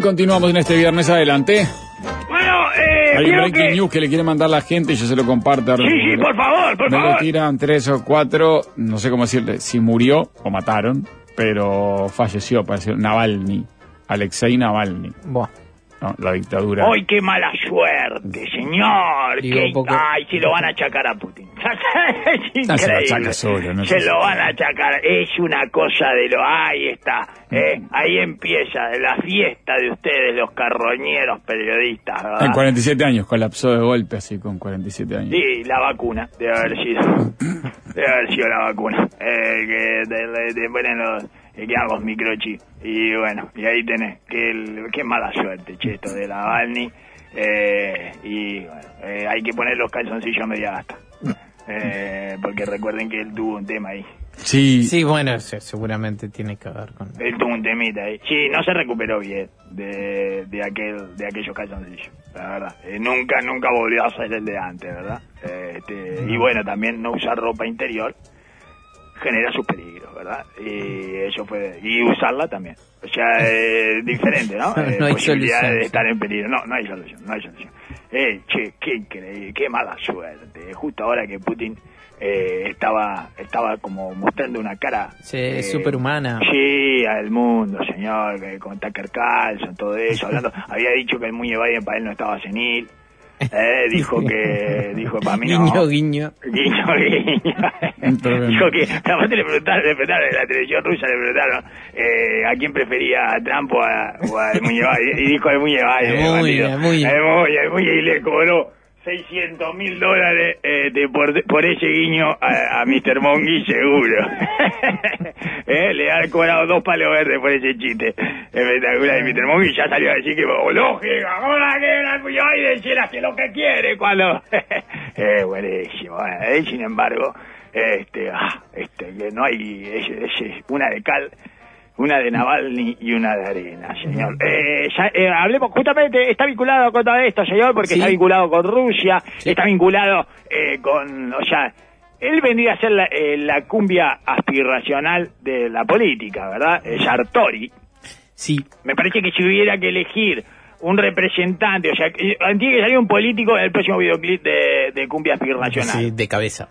Continuamos en este viernes adelante. Bueno, eh, Hay un breaking que... news que le quiere mandar la gente y yo se lo comparto. Sí, sí, por favor, por Me lo favor. tiran tres o cuatro, no sé cómo decirle, si murió o mataron, pero falleció, parece Navalny, Alexei Navalny. Buah. No, la dictadura. ¡Ay, qué mala suerte, señor! Digo, Qué- ¡Ay, se lo van a achacar a Putin! es No, se lo achaca solo, no se lo van a achacar. Es una cosa de lo... Ahí está. ¿eh? Ahí empieza la fiesta de ustedes, los carroñeros periodistas, ¿verdad? En 47 años, colapsó de golpe así con 47 años. Sí, la vacuna, debe haber sido. Debe haber sido la vacuna. Eh, que te, te ponen los, que hago los microchips. Y bueno, y ahí tenés. Qué, qué mala suerte, che, esto de la Balni. Eh, y bueno, eh, hay que poner los calzoncillos a media gasta. Eh, porque recuerden que él tuvo un tema ahí. Sí, Sí, bueno, se- seguramente tiene que ver con... Él tuvo un temita ahí. Sí, no se recuperó bien de, de aquel de aquellos calzoncillos, la verdad. Eh, nunca, nunca volvió a ser el de antes, ¿verdad? Eh, este, y bueno, también no usar ropa interior genera sus peligros, ¿verdad? Y eso fue... Y usarla también. O sea, es diferente, ¿no? Eh, No hay posibilidad solución, de estar en peligro. No, no hay solución, no hay solución. Eh, che, qué increíble, qué mala suerte. Justo ahora que Putin eh, estaba estaba como mostrando una cara... Sí, eh, superhumana. Sí, al mundo, señor, que con Tucker Carlson, todo eso, hablando, había dicho que el Muñe Biden para él no estaba senil, eh, dijo que, dijo para mí no. Guiño, guiño. Guiño, guiño. Pero- dijo que, aparte le preguntaron, le preguntaron en la televisión rusa, le preguntaron eh, a quién prefería, a Trump o a, o Muñe Biden, y dijo el Biden. El el. El Muñe, el Muñe, y le cobró 600 mil dólares eh, de por, ese guiño a, a Mr. Mongi seguro. Eh, Le han cobrado dos palos verdes por ese chiste espectacular de Mr. Mongi. Ya salió a decir que, oh, lógica, ahora que Muñoz y decir hace lo que quiere cuando... eh, buenísimo. eh. Sin embargo, este, ah, este, que no hay, es una de cal una de Navalny y una de arena, señor. Eh, ya, eh, hablemos, justamente está vinculado con todo esto, señor, porque Sí. está vinculado con Rusia, está vinculado eh, con, o sea, él vendría a ser la, eh, la cumbia aspiracional de la política, ¿verdad? Eh, Sartori. Sí, Me parece que si hubiera que elegir un representante, o sea, que- tiene que salir un político en el próximo videoclip de, de cumbia aspiracional. sí, de cabeza.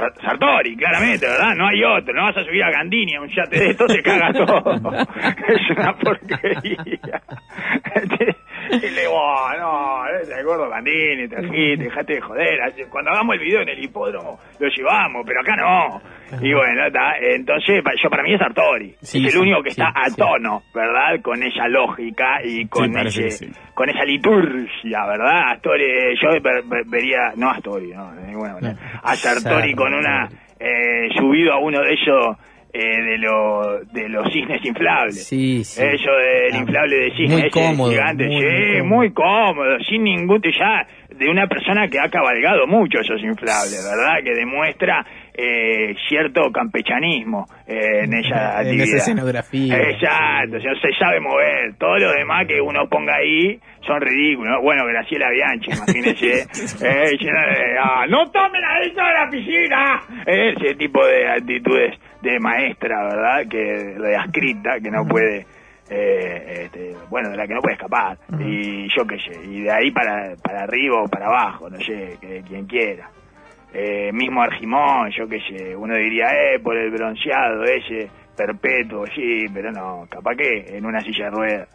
Sart- Sar- Sartori, claramente, ¿verdad? No hay otro. No vas a subir a Gandini a un yate de esto, se caga todo. es una porquería. y le digo, "Oh, no, ese gordo Gandini, trajiste, dejate de joder. Cuando hagamos el video en el hipódromo, lo llevamos, pero acá no. Y bueno, está. Entonces, yo para mí es Sartori. Sí, es el sí, único que sí, está a tono, ¿verdad? Con esa lógica y con ese con esa liturgia, ¿verdad? Astori, yo ver- ver- vería, no Astori, no, de ninguna manera, a Sartori con una, eh, subido a uno de esos, eh, de, los de los cisnes inflables. Sí, sí. Eso del Ah, inflable de cisne, muy ese cómodo, gigante, muy, sí, muy muy cómodo, sin ningún, ya, de una persona que ha cabalgado mucho esos inflables, ¿verdad? Que demuestra eh, cierto campechanismo eh, en esa En esa escenografía. Exacto, o sea, se sabe mover. Todo lo demás que uno ponga ahí son ridículos. ¿no? Bueno, Graciela Bianchi, imagínese. eh, llena de, ah, ¡No tomen adentro de la piscina! Eh, ese tipo de actitudes de maestra, ¿verdad? Que de ascrita, que no puede... eh, este, bueno, de la que no puede escapar. Y yo qué sé, y de ahí para, para arriba o para abajo, no sé, que quien quiera. Eh, mismo Argimón, yo qué sé, uno diría, eh, por el bronceado ese, perpetuo, sí, pero no, capaz que en una silla de ruedas.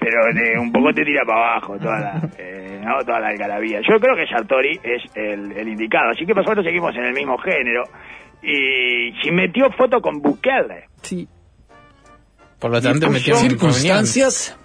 Pero eh, un poco te tira para abajo toda la, eh, ¿no? toda la algarabía. Yo creo que Sartori es el, el indicado, así que nosotros seguimos en el mismo género. Y si metió foto con Bukele, Sí. Por lo tanto, metió circunstancias.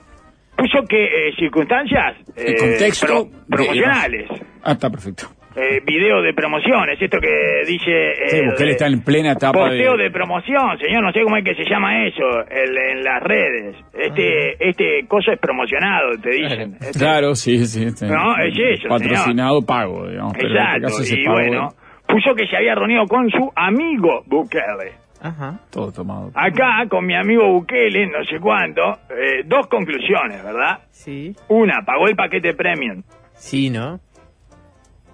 puso que eh, circunstancias El eh, contexto pro- de- promocionales, Ah, está perfecto. eh, video de promociones, esto que dice... Sí, eh, porque él está en plena etapa Posteo de... de promoción, señor, no sé cómo es que se llama eso el- en las redes. Este este coso es promocionado, te dicen. Este- Claro, sí, sí. sí. No, es eso, Patrocinado, pago, digamos. pero en este Exacto, caso y pago bueno, puso que se había reunido con su amigo Bukele. Ajá. Todo tomado. Acá, con mi amigo Bukele, no sé cuánto, eh, dos conclusiones, ¿verdad? Sí. Una, pagó el paquete premium. Sí, ¿no?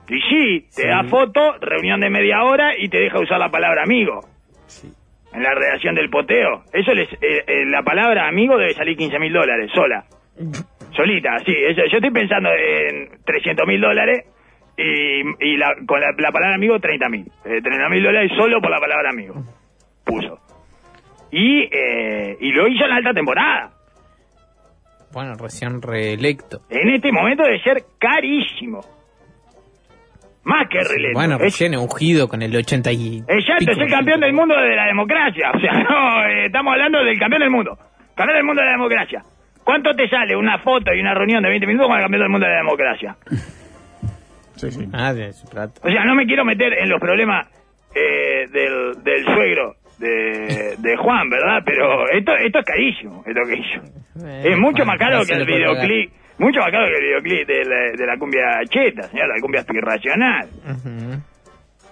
Y sí, te Sí. da foto, reunión de media hora y te deja usar la palabra amigo. Sí. En la redacción del poteo. Eso les, eh, eh, la palabra amigo debe salir 15 mil dólares, sola. Solita, sí. eso- yo estoy pensando en 300 mil dólares y, y la, con la, la palabra amigo 30 mil. 30 mil dólares solo por la palabra amigo. Puso. Y, eh, y lo hizo en la alta temporada. Bueno, recién reelecto. En este momento debe ser carísimo. Más que reelecto. Bueno, Es- recién ungido con el 80 y... Exacto, es el campeón del mundo de la democracia. O sea, no, eh, estamos hablando del campeón del mundo. Campeón del mundo de la democracia. ¿Cuánto te sale una foto y una reunión de 20 minutos con el campeón del mundo de la democracia? Sí, sí. Ah, de su plato. O sea, no me quiero meter en los problemas eh, del, del suegro de, de Juan, ¿verdad? Pero esto esto es carísimo, esto que hizo. Eh, Es mucho más caro que el videoclip. Mucho más caro que el videoclip de la, de la cumbia cheta, señor, la cumbia aspiracional. Ujú.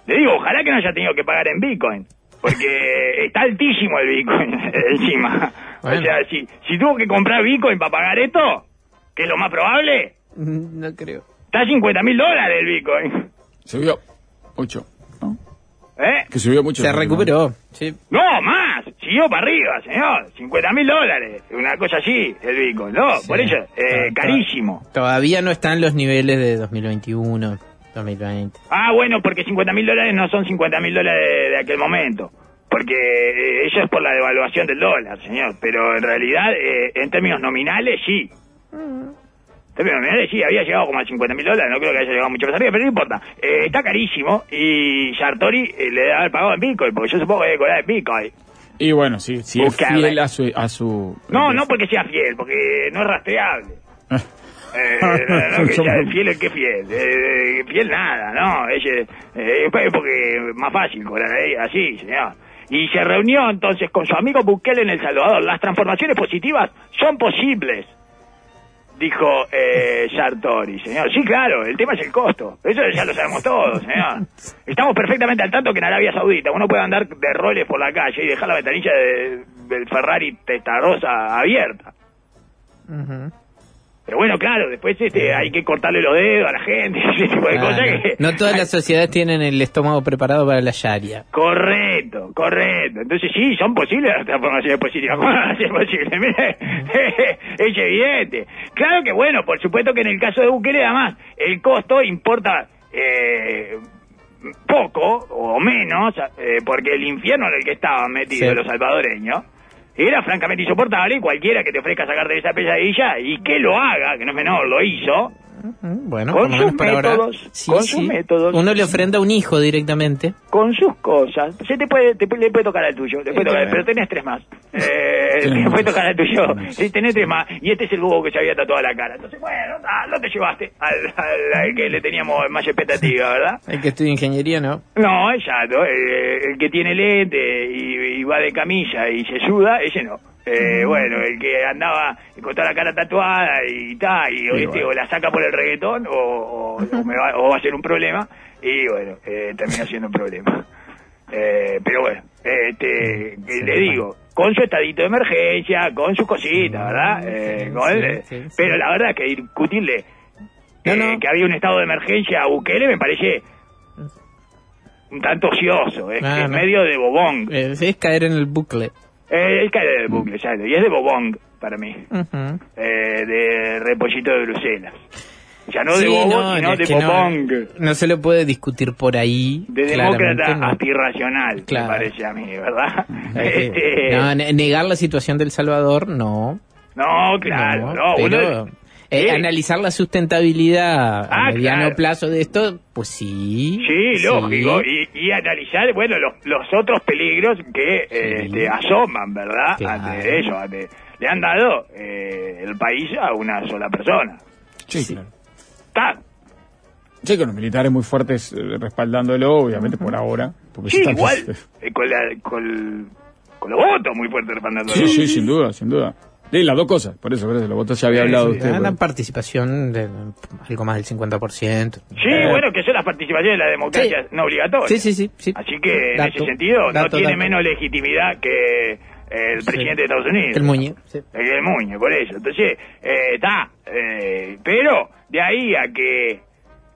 Le digo, ojalá que no haya tenido que pagar en Bitcoin. Porque está altísimo el Bitcoin encima. Bueno. O sea, si, si tuvo que comprar Bitcoin para pagar esto, que es lo más probable, No creo. Está a 50 mil dólares el Bitcoin. Subió mucho. ¿no? ¿Eh? Que subió mucho. Se recuperó. Sí. No, más. Siguió para arriba, señor. 50 mil dólares. Una cosa así, el Bitcoin. No, Sí. por eso, eh, carísimo. Todavía no están los niveles de 2021, 2020. Ah, bueno, porque 50 mil dólares no son 50 mil dólares de, de aquel momento. Porque eh, eso es por la devaluación del dólar, señor. Pero en realidad, eh, en términos nominales, sí. En términos nominales, sí, había llegado como a 50 mil dólares. No creo que haya llegado mucho más arriba, pero no importa. Eh, está carísimo y Sartori eh, le debe haber pagado en Bitcoin, porque yo supongo que debe cobrar en Bitcoin. Y bueno, sí, sí es Buscarla. fiel a su... A su No, no porque sea fiel, porque no es rastreable. Eh, no, no, que sea fiel el que fiel. Eh, fiel nada, no. Ella, eh, es porque es más fácil cobrar ahí, así, señor. Y se reunió entonces con su amigo Bukele en El Salvador. Las transformaciones positivas son posibles, dijo eh, Sartori, señor. Sí, claro, el tema es el costo. Eso ya lo sabemos todos, señor. Estamos perfectamente al tanto que en Arabia Saudita uno puede andar de roles por la calle y dejar la ventanilla de- del Ferrari Testarossa abierta. Pero bueno, claro, después este, hay que cortarle los dedos a la gente, ese tipo de Ah, cosas no. que... No todas las sociedades tienen el estómago preparado para la Sharia. Correcto, correcto. Entonces sí, son posibles las transformaciones positivas. ¿Cómo posibles? Mire, es evidente. Claro que bueno, por supuesto que en el caso de Bukele además el costo importa eh, poco o menos, eh, porque el infierno en el que estaban metidos Sí. los salvadoreños era francamente insoportable y cualquiera que te ofrezca sacarte de esa pesadilla y que lo haga, que no es menor, lo hizo, Bueno, Con sus métodos, con sus métodos. Uno le ofrenda un hijo directamente. con sus cosas. Se te puede, te le puede tocar al tuyo, puede tocar, pero tenés tres más. Eh, te puede tocar al tuyo, sí, tenés tres más. Y este es el bobo que se había tatuado la cara. Entonces, bueno, ah, no te llevaste al, al- al que le teníamos más expectativa, ¿verdad? El que estudia ingeniería, ¿no? No, exacto. el que tiene lente y, y va de camilla y se suda, ese no. Eh, bueno, el que andaba con toda la cara tatuada y tal, y, o, Sí, este, bueno. o la saca por el reggaetón o, o- o me va, o va a ser un problema, y bueno, eh, termina siendo un problema. Eh, pero bueno, este, le digo, con su estadito de emergencia, con sus cositas, ¿verdad? Eh, con-. Pero la verdad que discutirle No, no. que había un estado de emergencia a Bukele me parece un tanto ocioso, es, Ah, no. medio de bobón. Eh, es caer en el bucle. Eh, él cae del bucle, exacto, y es de bobón para mí, eh, de repollito de Bruselas. Sea, no de Sí, bobo, no, sino de que no- se le puede discutir por ahí. De demócrata aspiracional, Claro. me parece a mí, ¿verdad? Este, no, ne- negar la situación del Salvador, no. no, claro, no, uno- eh, Sí. analizar la sustentabilidad a Ah, mediano claro. plazo de esto, pues sí. Sí, lógico. Y, y analizar, bueno, los, los otros peligros que eh, este, asoman, ¿verdad? Claro. Ante ello. ante- le han dado eh, el país a una sola persona. Sí, claro. Está. Sí, con los militares muy fuertes eh, respaldándolo, obviamente por ahora. Porque Sí, igual. eh, con, la, con, con los votos muy fuertes respaldando. Sí, sí, sin duda, sin duda. Sí, las dos cosas, por eso, por eso, los votos ya había hablado usted. Una pero- participación de algo más del 50%. Sí, bueno, que son las participaciones de la democracia Sí. no obligatorias. Sí, sí, sí. sí. Así que en ese sentido no dato, tiene dato. menos legitimidad que el Sí. presidente de Estados Unidos. El Muñe. sí. El del Muñe, por eso. Entonces, eh, está. eh, pero de ahí a que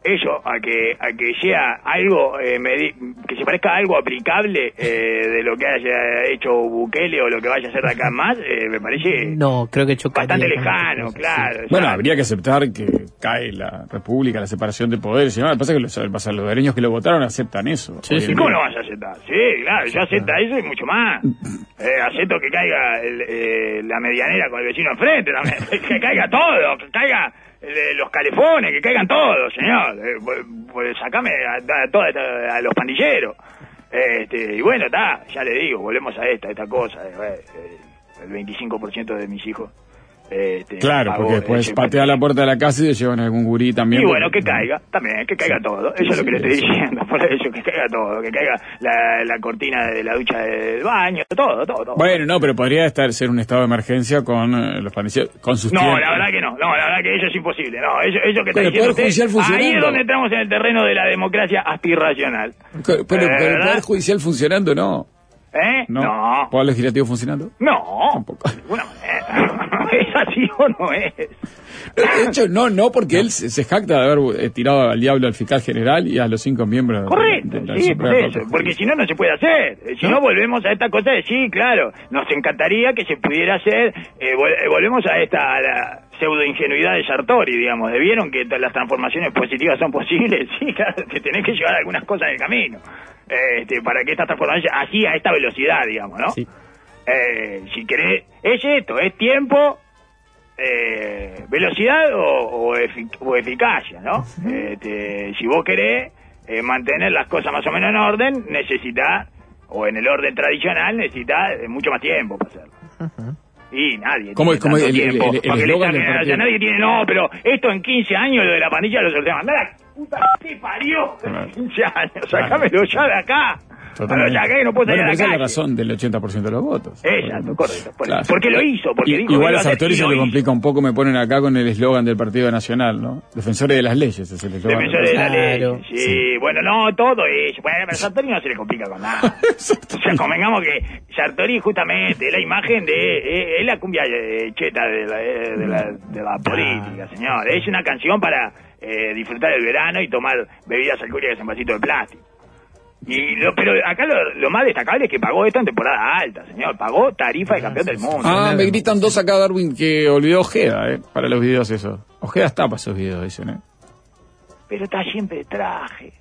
eso, a que a que sea algo, eh, medi- que se parezca a algo aplicable eh, de lo que haya hecho Bukele o lo que vaya a hacer de acá en más, eh, me parece No, creo que chocaría. bastante lejano, cosas, claro. sí. Bueno, habría que aceptar que cae la república, la separación de poderes. y demás. Lo que pasa es que los, los salvadoreños que lo votaron aceptan eso. Sí, hoy sí. en ¿Y cómo lo vas a aceptar. Sí, claro, yo acepto eso y mucho más. Eh, acepto que caiga el, eh, la medianera con el vecino enfrente, también. que caiga todo, que caiga los calefones, que caigan todos, señor. Eh, pues, pues sacame a, a, a los pandilleros. Este, y bueno, está, ya le digo, volvemos a esta, esta cosa. eh, eh, el 25% de mis hijos. Este, Claro, porque después patea la puerta de la casa y le llevan algún gurí también. y bueno, que caiga, también, que caiga todo. Eso es lo que le estoy diciendo, por eso, que caiga todo. Que caiga la, la cortina de la ducha del baño, todo, todo, todo. Bueno, no, pero podría estar ser un estado de emergencia con eh, los pandilleros, con sus No, la verdad que no, no, la verdad que eso es imposible. No, eso, eso que está diciendo Poder usted, ahí es donde entramos en el terreno de la democracia aspiracional. Pero, pero Eh, el ¿verdad? Poder Judicial funcionando, no. ¿Eh? No. No, ¿Poder Legislativo funcionando? no, Tampoco. de ninguna manera. ¿Es así o no es? De hecho, no, no, porque él se, se jacta de haber eh, tirado al diablo al fiscal general y a los cinco miembros de- Correcto, de la sí, por eso, porque si no, no se puede hacer. Eh, Si no, volvemos a esta cosa de sí, claro, nos encantaría que se pudiera hacer, eh, vol- eh, volvemos a esta a la pseudo ingenuidad de Sartori, digamos, de vieron que las transformaciones positivas son posibles, sí, claro, que tenés que llevar algunas cosas en el camino, este, para que estas transformaciones, así a esta velocidad, digamos, ¿no? Sí. Eh, si querés, es esto, es tiempo, eh, velocidad o, o, efic- o eficacia, ¿no? Este, si vos querés eh, mantener las cosas más o menos en orden, necesitas, o en el orden tradicional, necesitas eh, mucho más tiempo para hacerlo. Y nadie ¿Cómo tiene cómo tanto el- tiempo el- el para que le? Nadie tiene, no, pero esto en 15 años, lo de la pandilla lo sorteamos. Andá la puta que parió, Claro. 15 años, sacámelo ya de acá. Totalmente. Que no bueno, pero esa es la razón del 80% de los votos. Exacto, correcto. Por, Claro. Porque lo hizo, porque Y- dijo Igual a Sartori se le complica un poco, me ponen acá con el eslogan del Partido Nacional, ¿no? Defensores de las leyes es el eslogan. Defensores de la Claro. ley. Sí, bueno, no, todo es. Bueno, pero Sartori no se le complica con nada. o sea, convengamos que Sartori justamente es la imagen de. eh, Es la cumbia eh, cheta de la, eh, de la, de la política, señor. Es una canción para eh, disfrutar el verano y tomar bebidas alcohólicas en vasito de plástico. Y lo, pero acá lo, lo más destacable es que pagó esto en temporada alta, señor. Pagó tarifa de campeón del mundo. Ah, me gritan dos acá, Darwin, que olvidó Ojeda, ¿eh? Para los videos esos. Ojeda está para esos videos, dicen, ¿eh? Pero está siempre de traje.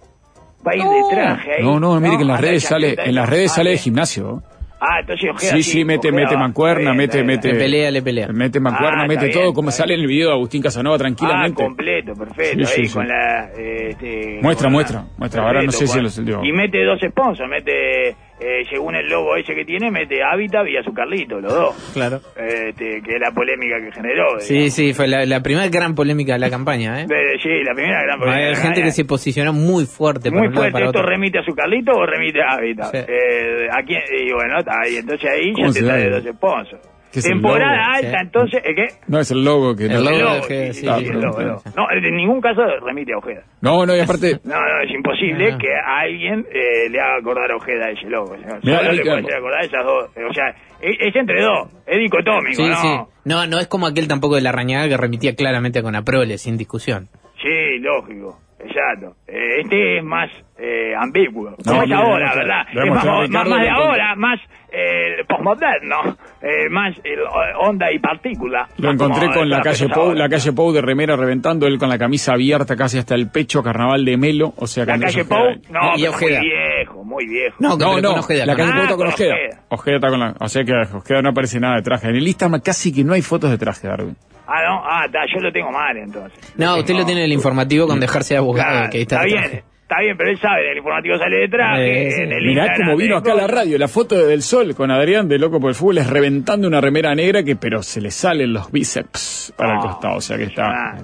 Va a ir de traje ahí. No, no, mire que en las redes de sale, en las redes ah, sale de gimnasio. Ah, entonces Ojeda Sí, sí, mete, mete mancuerna, mete, bien. mete. Le pelea, le pelea. Mete mancuerna, Ah, mete todo, como sale en el video de Agustín Casanova Ah, tranquilamente. completo, perfecto. Sí, sí, ahí sí. con la. eh, Este, Muestra, con la- muestra, muestra. Ahora no sé si los- digo. Y mete dos sponsors, mete, eh, según el logo ese que tiene, mete Habitat y a su Carlito, los dos. Claro. Este, que es la polémica que generó. Sí, digamos. sí, fue la, la primera gran polémica de la campaña, ¿eh? Eh, sí, la primera gran polémica. Hay gente que se posicionó muy fuerte Muy fuerte, para ¿esto otro. remite a su Carlito o remite a Habitat? Sí. Eh, ¿A quién? Y bueno, ahí, entonces ahí ya ¿Cómo te se trae llama? dos sponsors. ¿Qué es el Temporada logo? alta, Sí. entonces, ¿eh, ¿qué? No, es el logo que El no. logo. El de logo, Ojeda, sí, sí, sí, sí, el logo. No, en ningún caso remite a Ojeda. No, no, y aparte. No, no, es imposible Ah. que a alguien eh, le haga acordar a Ojeda ese logo. Mirá, Solo ahí le puede hacer acordar esas dos. eh, O sea, es, es entre dos, es dicotómico, Sí, ¿no? sí. No, no es como aquel tampoco de la rañada que remitía claramente con Aprole, sin discusión. Sí, lógico, exacto. Eh, este es más eh, ambiguo, No, es ahora, ¿verdad? Es más, más, de ahora, más eh, postmoderno, eh, más eh, onda y partícula. Lo encontré como con la calle Pou, la calle Pou de remera reventando, él con la camisa abierta casi hasta el pecho, carnaval de Melo, o sea, La calle Ojeda Pou, no, Y Ojeda. muy viejo, muy viejo. No, No, no, con Ojeda, la calle Ah, Pou está con con Ojeda. Ojeda. Está con la, o sea que Ojeda no aparece nada de traje. En el Instagram casi que no hay fotos de traje, Darwin. Ah, no, ah, está, yo lo tengo mal entonces. No, usted lo tiene en el informativo con dejarse de abogado. Claro, que ahí está está el bien, traje. Está bien, pero él sabe, en el informativo sale de traje, Eh, en el Mirá Instagram cómo vino acá a la radio, la foto de del sol con Adrián de Loco por el Fútbol es reventando una remera negra que pero se le salen los bíceps para el No, costado, o sea que está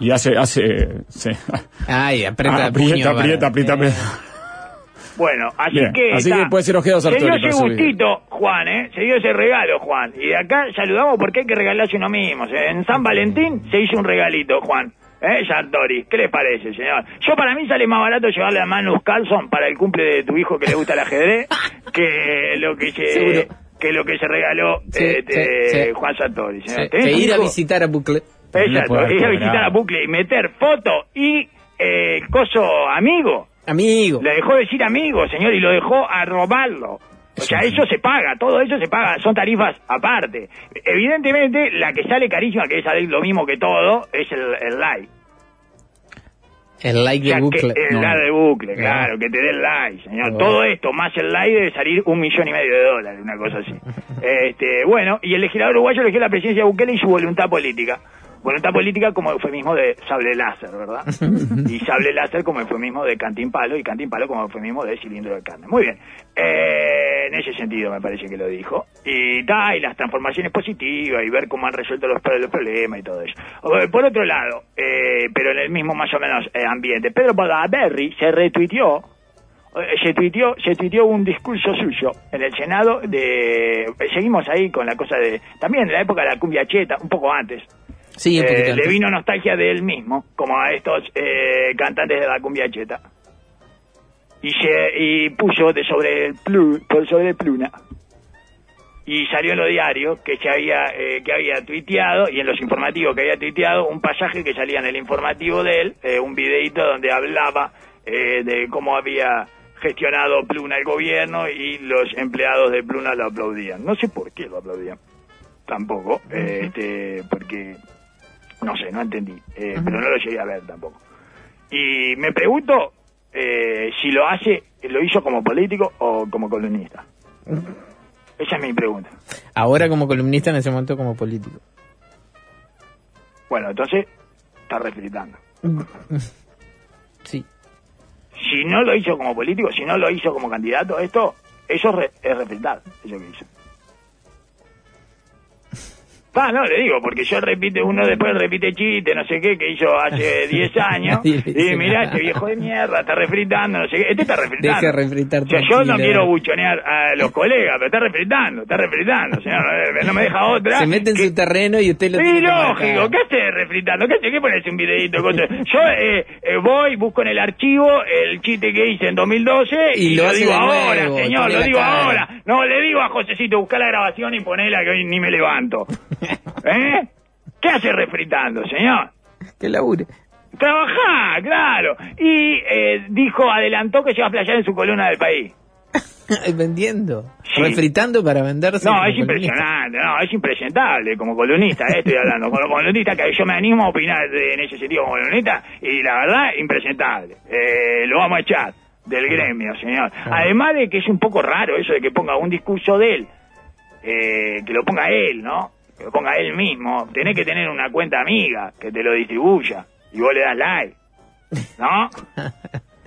y hace hace sí. Ay, aprieta, Ah, aprieta, puño, aprieta, aprieta, eh, aprieta. Bueno, así Bien, que. así está. que puede ser Ojeda o Se dio ese gustito, Juan, ¿eh? Se dio ese regalo, Juan. Y de acá saludamos porque hay que regalarse uno mismo. ¿eh? En San Valentín se hizo un regalito, Juan. ¿Eh, Sartori? ¿Qué le parece, señor? Yo, para mí, sale más barato llevarle a Manus Carlson para el cumple de tu hijo que le gusta el ajedrez que lo que se. Seguro. Que lo que se regaló Sí, este, sí, sí. Juan Sartori. sí, señor. que ¿Tenés un ir a visitar a Bucle. le Exacto, ir a visitar a Bucle y meter foto y eh, coso amigo. Amigo. Le dejó decir amigo, señor, y lo dejó a robarlo. O sea, eso se paga, todo eso se paga, son tarifas aparte. Evidentemente, la que sale carísima, que es lo mismo que todo, es el, el live. El like Ya de que- bucle. el No. like de bucle, No. claro, que te dé el like, señor. Todo esto, más el like, debe salir un millón y medio de dólares, una cosa así. este, bueno, y el legislador uruguayo eligió la presidencia de Bukele y su voluntad política. Voluntad política como eufemismo de sable láser, ¿verdad? y sable láser como eufemismo de cantín palo y cantín palo como eufemismo de cilindro de carne. Muy bien. Eh, en ese sentido me parece que lo dijo. Y ta, y las transformaciones positivas y ver cómo han resuelto los, los problemas y todo eso. Eh, Por otro lado, eh, pero en el mismo más o menos eh, ambiente, Pedro Berry se retuiteó eh, se tuiteó, se tuiteó un discurso suyo en el Senado de... Seguimos ahí con la cosa de... También en la época de la cumbia cheta, un poco antes. Sí, un Eh, le vino nostalgia de él mismo, como a estos eh, cantantes de la cumbia cheta. Y, se, y puso de sobre el plu, por sobre el pluna. Y salió en los diarios que se había eh, que había tuiteado y en los informativos que había tuiteado un pasaje que salía en el informativo de él, eh, un videito donde hablaba eh, de cómo había gestionado Pluna el gobierno y los empleados de Pluna lo aplaudían. No sé por qué lo aplaudían tampoco, eh, este, porque no sé, no entendí, eh, pero no lo llegué a ver tampoco. Y me pregunto eh, si lo hace, lo hizo como político o como columnista. Esa es mi pregunta. Ahora como columnista, en ese momento como político. Bueno, entonces está refritando. Sí. Si no lo hizo como político, si no lo hizo como candidato, esto, eso es, re- es refritar, eso que hizo. Ah, no, le digo, porque yo repite, uno después repite chiste, no sé qué, que hizo hace 10 años. Y mirá, este viejo de mierda, está refritando, no sé qué. Este está refritando. Deje refritar O sea, yo no quiero buchonear a los colegas, pero está refritando, está refritando, señor. No me deja otra. Se mete en que- su terreno y usted lo Sí, lógico. ¿qué hace refritando? ¿Qué hace? ¿Qué pones un videito? cosa? Yo eh, eh, voy, busco en el archivo el chiste que hice en 20ce y, Y lo digo ahora, señor, lo digo cara. ahora. No, le digo a Josecito, busca la grabación y ponela que hoy ni me levanto. ¿Eh? ¿Qué hace refritando, señor? Que labure. Trabajá, claro. Y eh, dijo, adelantó que se va a playar en su columna del país. Vendiendo. Sí. Refritando para venderse. No, es columnista. impresionante, no, es impresentable como columnista, eh, estoy hablando, como columnista que yo me animo a opinar en ese sentido como columnista y la verdad, impresentable. Eh, lo vamos a echar del gremio, señor. Además de que es un poco raro eso de que ponga un discurso de él, eh, que lo ponga él, ¿no? Que lo ponga él mismo. Tenés que tener una cuenta amiga que te lo distribuya y vos le das like, ¿no?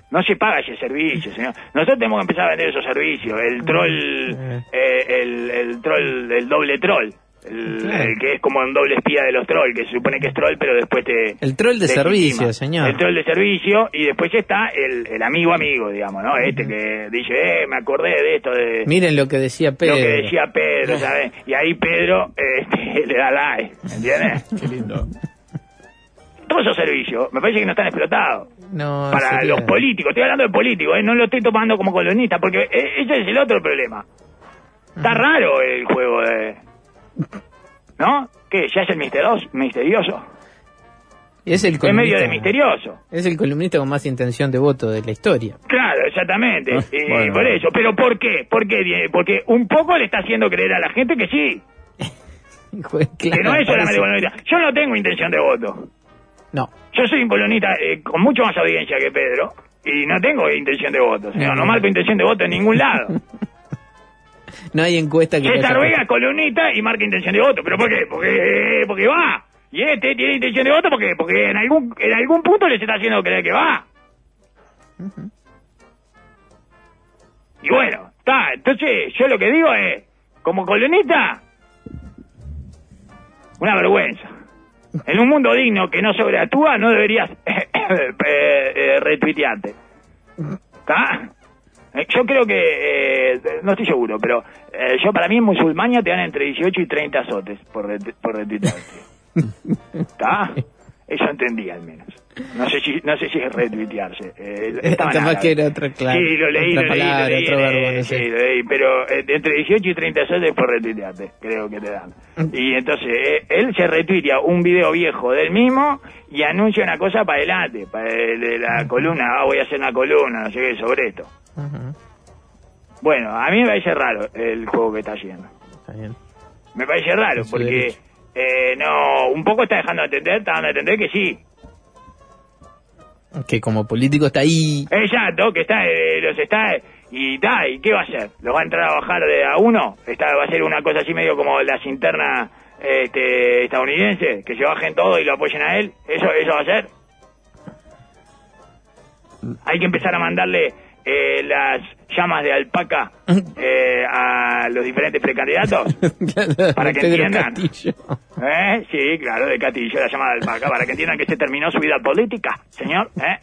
No se paga ese servicio, señor. Nosotros tenemos que empezar a vender esos servicios. El troll, eh, el, el troll, el doble troll. El, Claro. el que es como un doble espía de los trolls, que se supone que es troll, pero después te... El troll de servicio, legitima. señor. El troll de servicio, y después está el, el amigo amigo, digamos, ¿no? Este que dice, eh, me acordé de esto, de Miren lo que decía Pedro. lo que decía Pedro, ¿sabes? Y ahí Pedro este, le da like, ¿entiendes? Qué lindo. Todos esos servicios, me parece que no están explotados No, para sería- los políticos. Estoy hablando de políticos, ¿eh? no lo estoy tomando como colonista, porque eh, ese es el otro problema. Está raro el juego de... ¿No? ¿Qué? ¿Ya es el misterioso? misterioso? Es el Es medio columnista. de misterioso. Es el columnista con más intención de voto de la historia. Claro, exactamente. Ah, Y bueno. por eso. ¿Pero por qué? ¿Por qué? Porque un poco le está haciendo creer a la gente que sí. Que no es solamente colonista. Yo no tengo intención de voto. No. Yo soy un colonista eh, con mucho más audiencia que Pedro y no tengo intención de voto. señor. No, No. marco intención de voto en ningún lado. No hay encuesta que... César vaya- Vega es columnista y marca intención de voto. ¿Pero por qué? Porque, porque va. Y este tiene intención de voto porque, porque en algún en algún punto les está haciendo creer que va. Y bueno, está. Entonces, yo lo que digo es, como columnista, una vergüenza. En un mundo digno que no sobreactúa, no deberías eh, eh, retuitearte. ¿Está? Eh, Yo creo que, eh, no estoy seguro, pero eh, yo para mí en musulmania te dan entre 18 y 30 azotes por, ret- por retuitearte. ¿Está? Eso entendí al menos. No sé si, no sé si es retuitearse. Eh, estaba Capaz árabe. que era otra clave. Sí, lo leí, otra lo leí, palabra, lo leí, otro eh, verbo, no sí, lo leí, pero eh, entre 18 y 30 azotes por retuitearte, creo que te dan. Y entonces eh, él se retuitea un video viejo del mismo y anuncia una cosa para adelante, para de la columna, ah, voy a hacer una columna, no sé qué, sobre esto. Bueno, a mí me parece raro el juego que está haciendo. Está bien. Me parece raro, porque eh, no, un poco está dejando de entender, está dando a entender que sí. Que como político está ahí. Exacto, que está, eh, los está, y está, ¿y qué va a hacer? ¿Los va a entrar a bajar de a uno? Está, ¿Va a ser una cosa así medio como las internas este, estadounidenses? Que se bajen todo y lo apoyen a él. ¿Eso, eso va a ser? Hay que empezar a mandarle eh, las llamas de alpaca eh, a los diferentes precandidatos para que Pedro entiendan. ¿Eh? Sí, claro, de Catillo, la llama de alpaca, para que entiendan que se terminó su vida política, señor. ¿eh?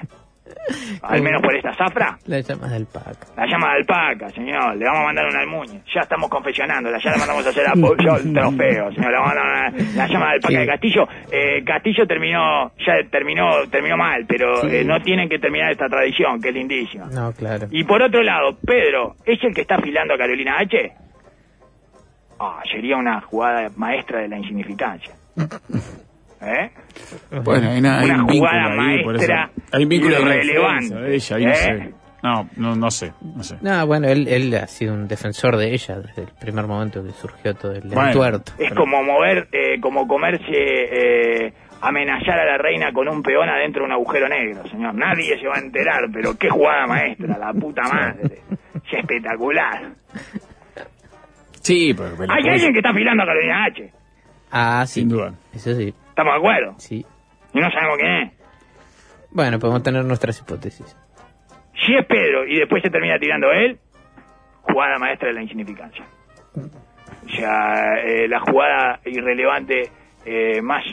Al menos por esta zafra. La llamas del PAC. La llama de alpaca, señor. Le vamos a mandar un almuñe. Ya estamos confeccionando. Ya le mandamos a hacer el trofeo, señor. A mandar una- la llama de alpaca Sí. de Castillo. Eh, Castillo terminó, ya terminó, terminó mal, pero Sí. eh, no tienen que terminar esta tradición, que es lindísima. No, claro. Y por otro lado, Pedro, ¿es el que está afilando a Carolina H? Ah, sería una jugada maestra de la insignificancia. ¿Eh? Bueno, hay, una, hay Una un vínculo jugada ahí, por eso. maestra Hay un vínculo de ella, ahí no ¿eh? sé. No, no, no sé, no sé. No, bueno, él, él ha sido un defensor de ella desde el primer momento que surgió todo el Bueno. entuerto. Es como mover, eh, como comerse, eh, amenazar a la reina con un peón adentro de un agujero negro, señor. Nadie se va a enterar, pero qué jugada maestra, la puta madre. Es espectacular. Sí, pero... pero Hay alguien que está afilando a Carolina H. Ah, sí. Sin duda. Eso sí, ¿Estamos de acuerdo? sí. Y no sabemos quién es. Bueno, podemos tener nuestras hipótesis. Si es Pedro y después se termina tirando él, jugada maestra de la insignificancia. O sea, eh, la jugada irrelevante eh, más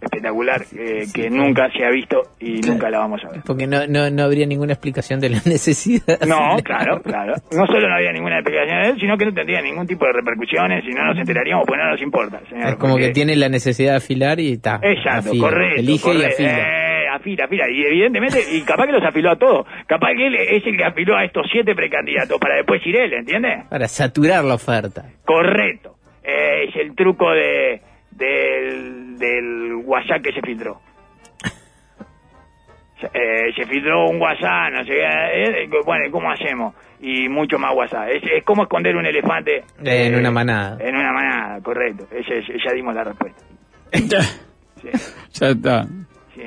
espectacular eh, que nunca se ha visto y nunca la vamos a ver. Porque no, no, no habría ninguna explicación de la necesidad. No, claro, claro. No solo no había ninguna explicación de él, sino que no tendría ningún tipo de repercusiones y no nos enteraríamos porque no nos importa. señor, Es como porque- que tiene la necesidad de afilar y está. Exacto, afila. correcto. Elige y afila. Eh, afila, afila. Y evidentemente, y capaz que los afiló a todos. Capaz que él es el que afiló a estos siete precandidatos para después ir él, ¿entiendes? Para saturar la oferta. Correcto. Eh, es el truco de del, del WhatsApp que se filtró. Se- eh, se filtró un WhatsApp, no sé qué, eh, bueno, ¿cómo hacemos? Y mucho más WhatsApp. Es, es como esconder un elefante En eh, una manada. En una manada, correcto. Ese- ese- ya dimos la respuesta. Ya, Sí, ya está. sí.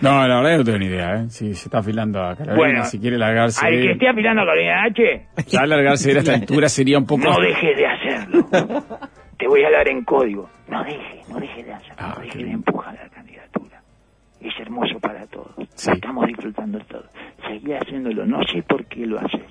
No, la verdad no tengo ni idea, ¿eh? Si se está afilando a Carolina, Bueno, si quiere largarse... Al que esté afilando a Carolina H, Ya largarse de esta altura sería un poco... no dejes de hacerlo. Voy a hablar en código. No dejes, no dejes de hacerlo. Ah, no dejes qué de empujar la candidatura. Es hermoso para todos. Sí. Estamos disfrutando todos. Seguí haciéndolo. No sé por qué lo haces,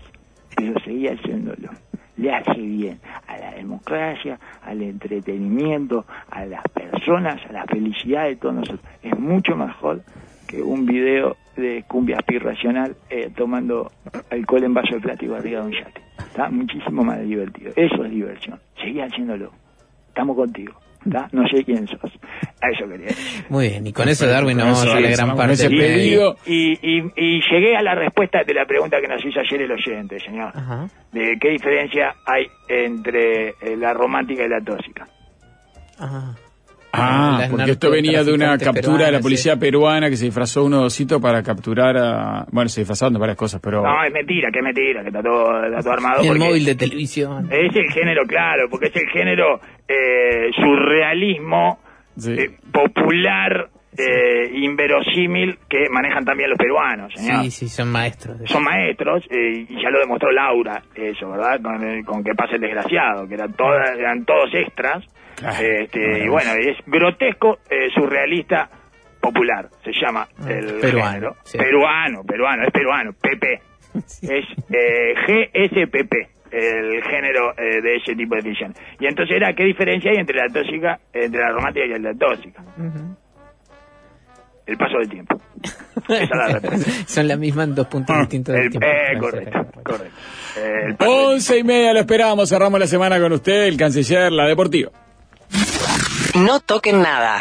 pero seguí haciéndolo. Le hace bien a la democracia, al entretenimiento, a las personas, a la felicidad de todos nosotros. Es mucho mejor que un video de cumbia racional eh, tomando alcohol en vaso de plástico arriba de un yate. Está muchísimo más divertido. Eso es diversión. Seguí haciéndolo. Estamos contigo. ¿tá? No sé quién sos. A eso quería decir. Muy bien, y con eso, Darwin, nos vamos a la gran parte pedido. Y, y, y llegué a la respuesta de la pregunta que nos hizo ayer el oyente, señor. Ajá. De qué diferencia hay entre eh, la romántica y la tóxica. Ajá. Ah, porque esto venía de una captura de la policía peruana que se disfrazó uno osito para capturar a... Bueno, se disfrazaron de varias cosas, pero... No, es mentira, que mentira, que está todo, está todo armado. Y el porque móvil de televisión. Es el género, claro, porque es el género eh, surrealismo Sí. eh, popular, eh, inverosímil que manejan también los peruanos, señor. Sí, sí, son maestros. de- son maestros eh, y ya lo demostró Laura eso verdad con, el- con que pasa el desgraciado que eran todas eran todos extras Claro, este, y bueno es grotesco eh, surrealista popular se llama Ah, el peruano, género. sí. peruano peruano es peruano PP es eh, GSPP el género eh, de ese tipo de ficción. Y entonces era qué diferencia hay entre la tóxica entre la romántica y la tóxica el paso del tiempo. Esa es la respuesta. Son la misma en dos puntos distintos del El- tiempo. eh, correcto, correcto. Eh, el Once y media lo esperamos, cerramos la semana con usted, el canciller, la deportiva. No toquen nada.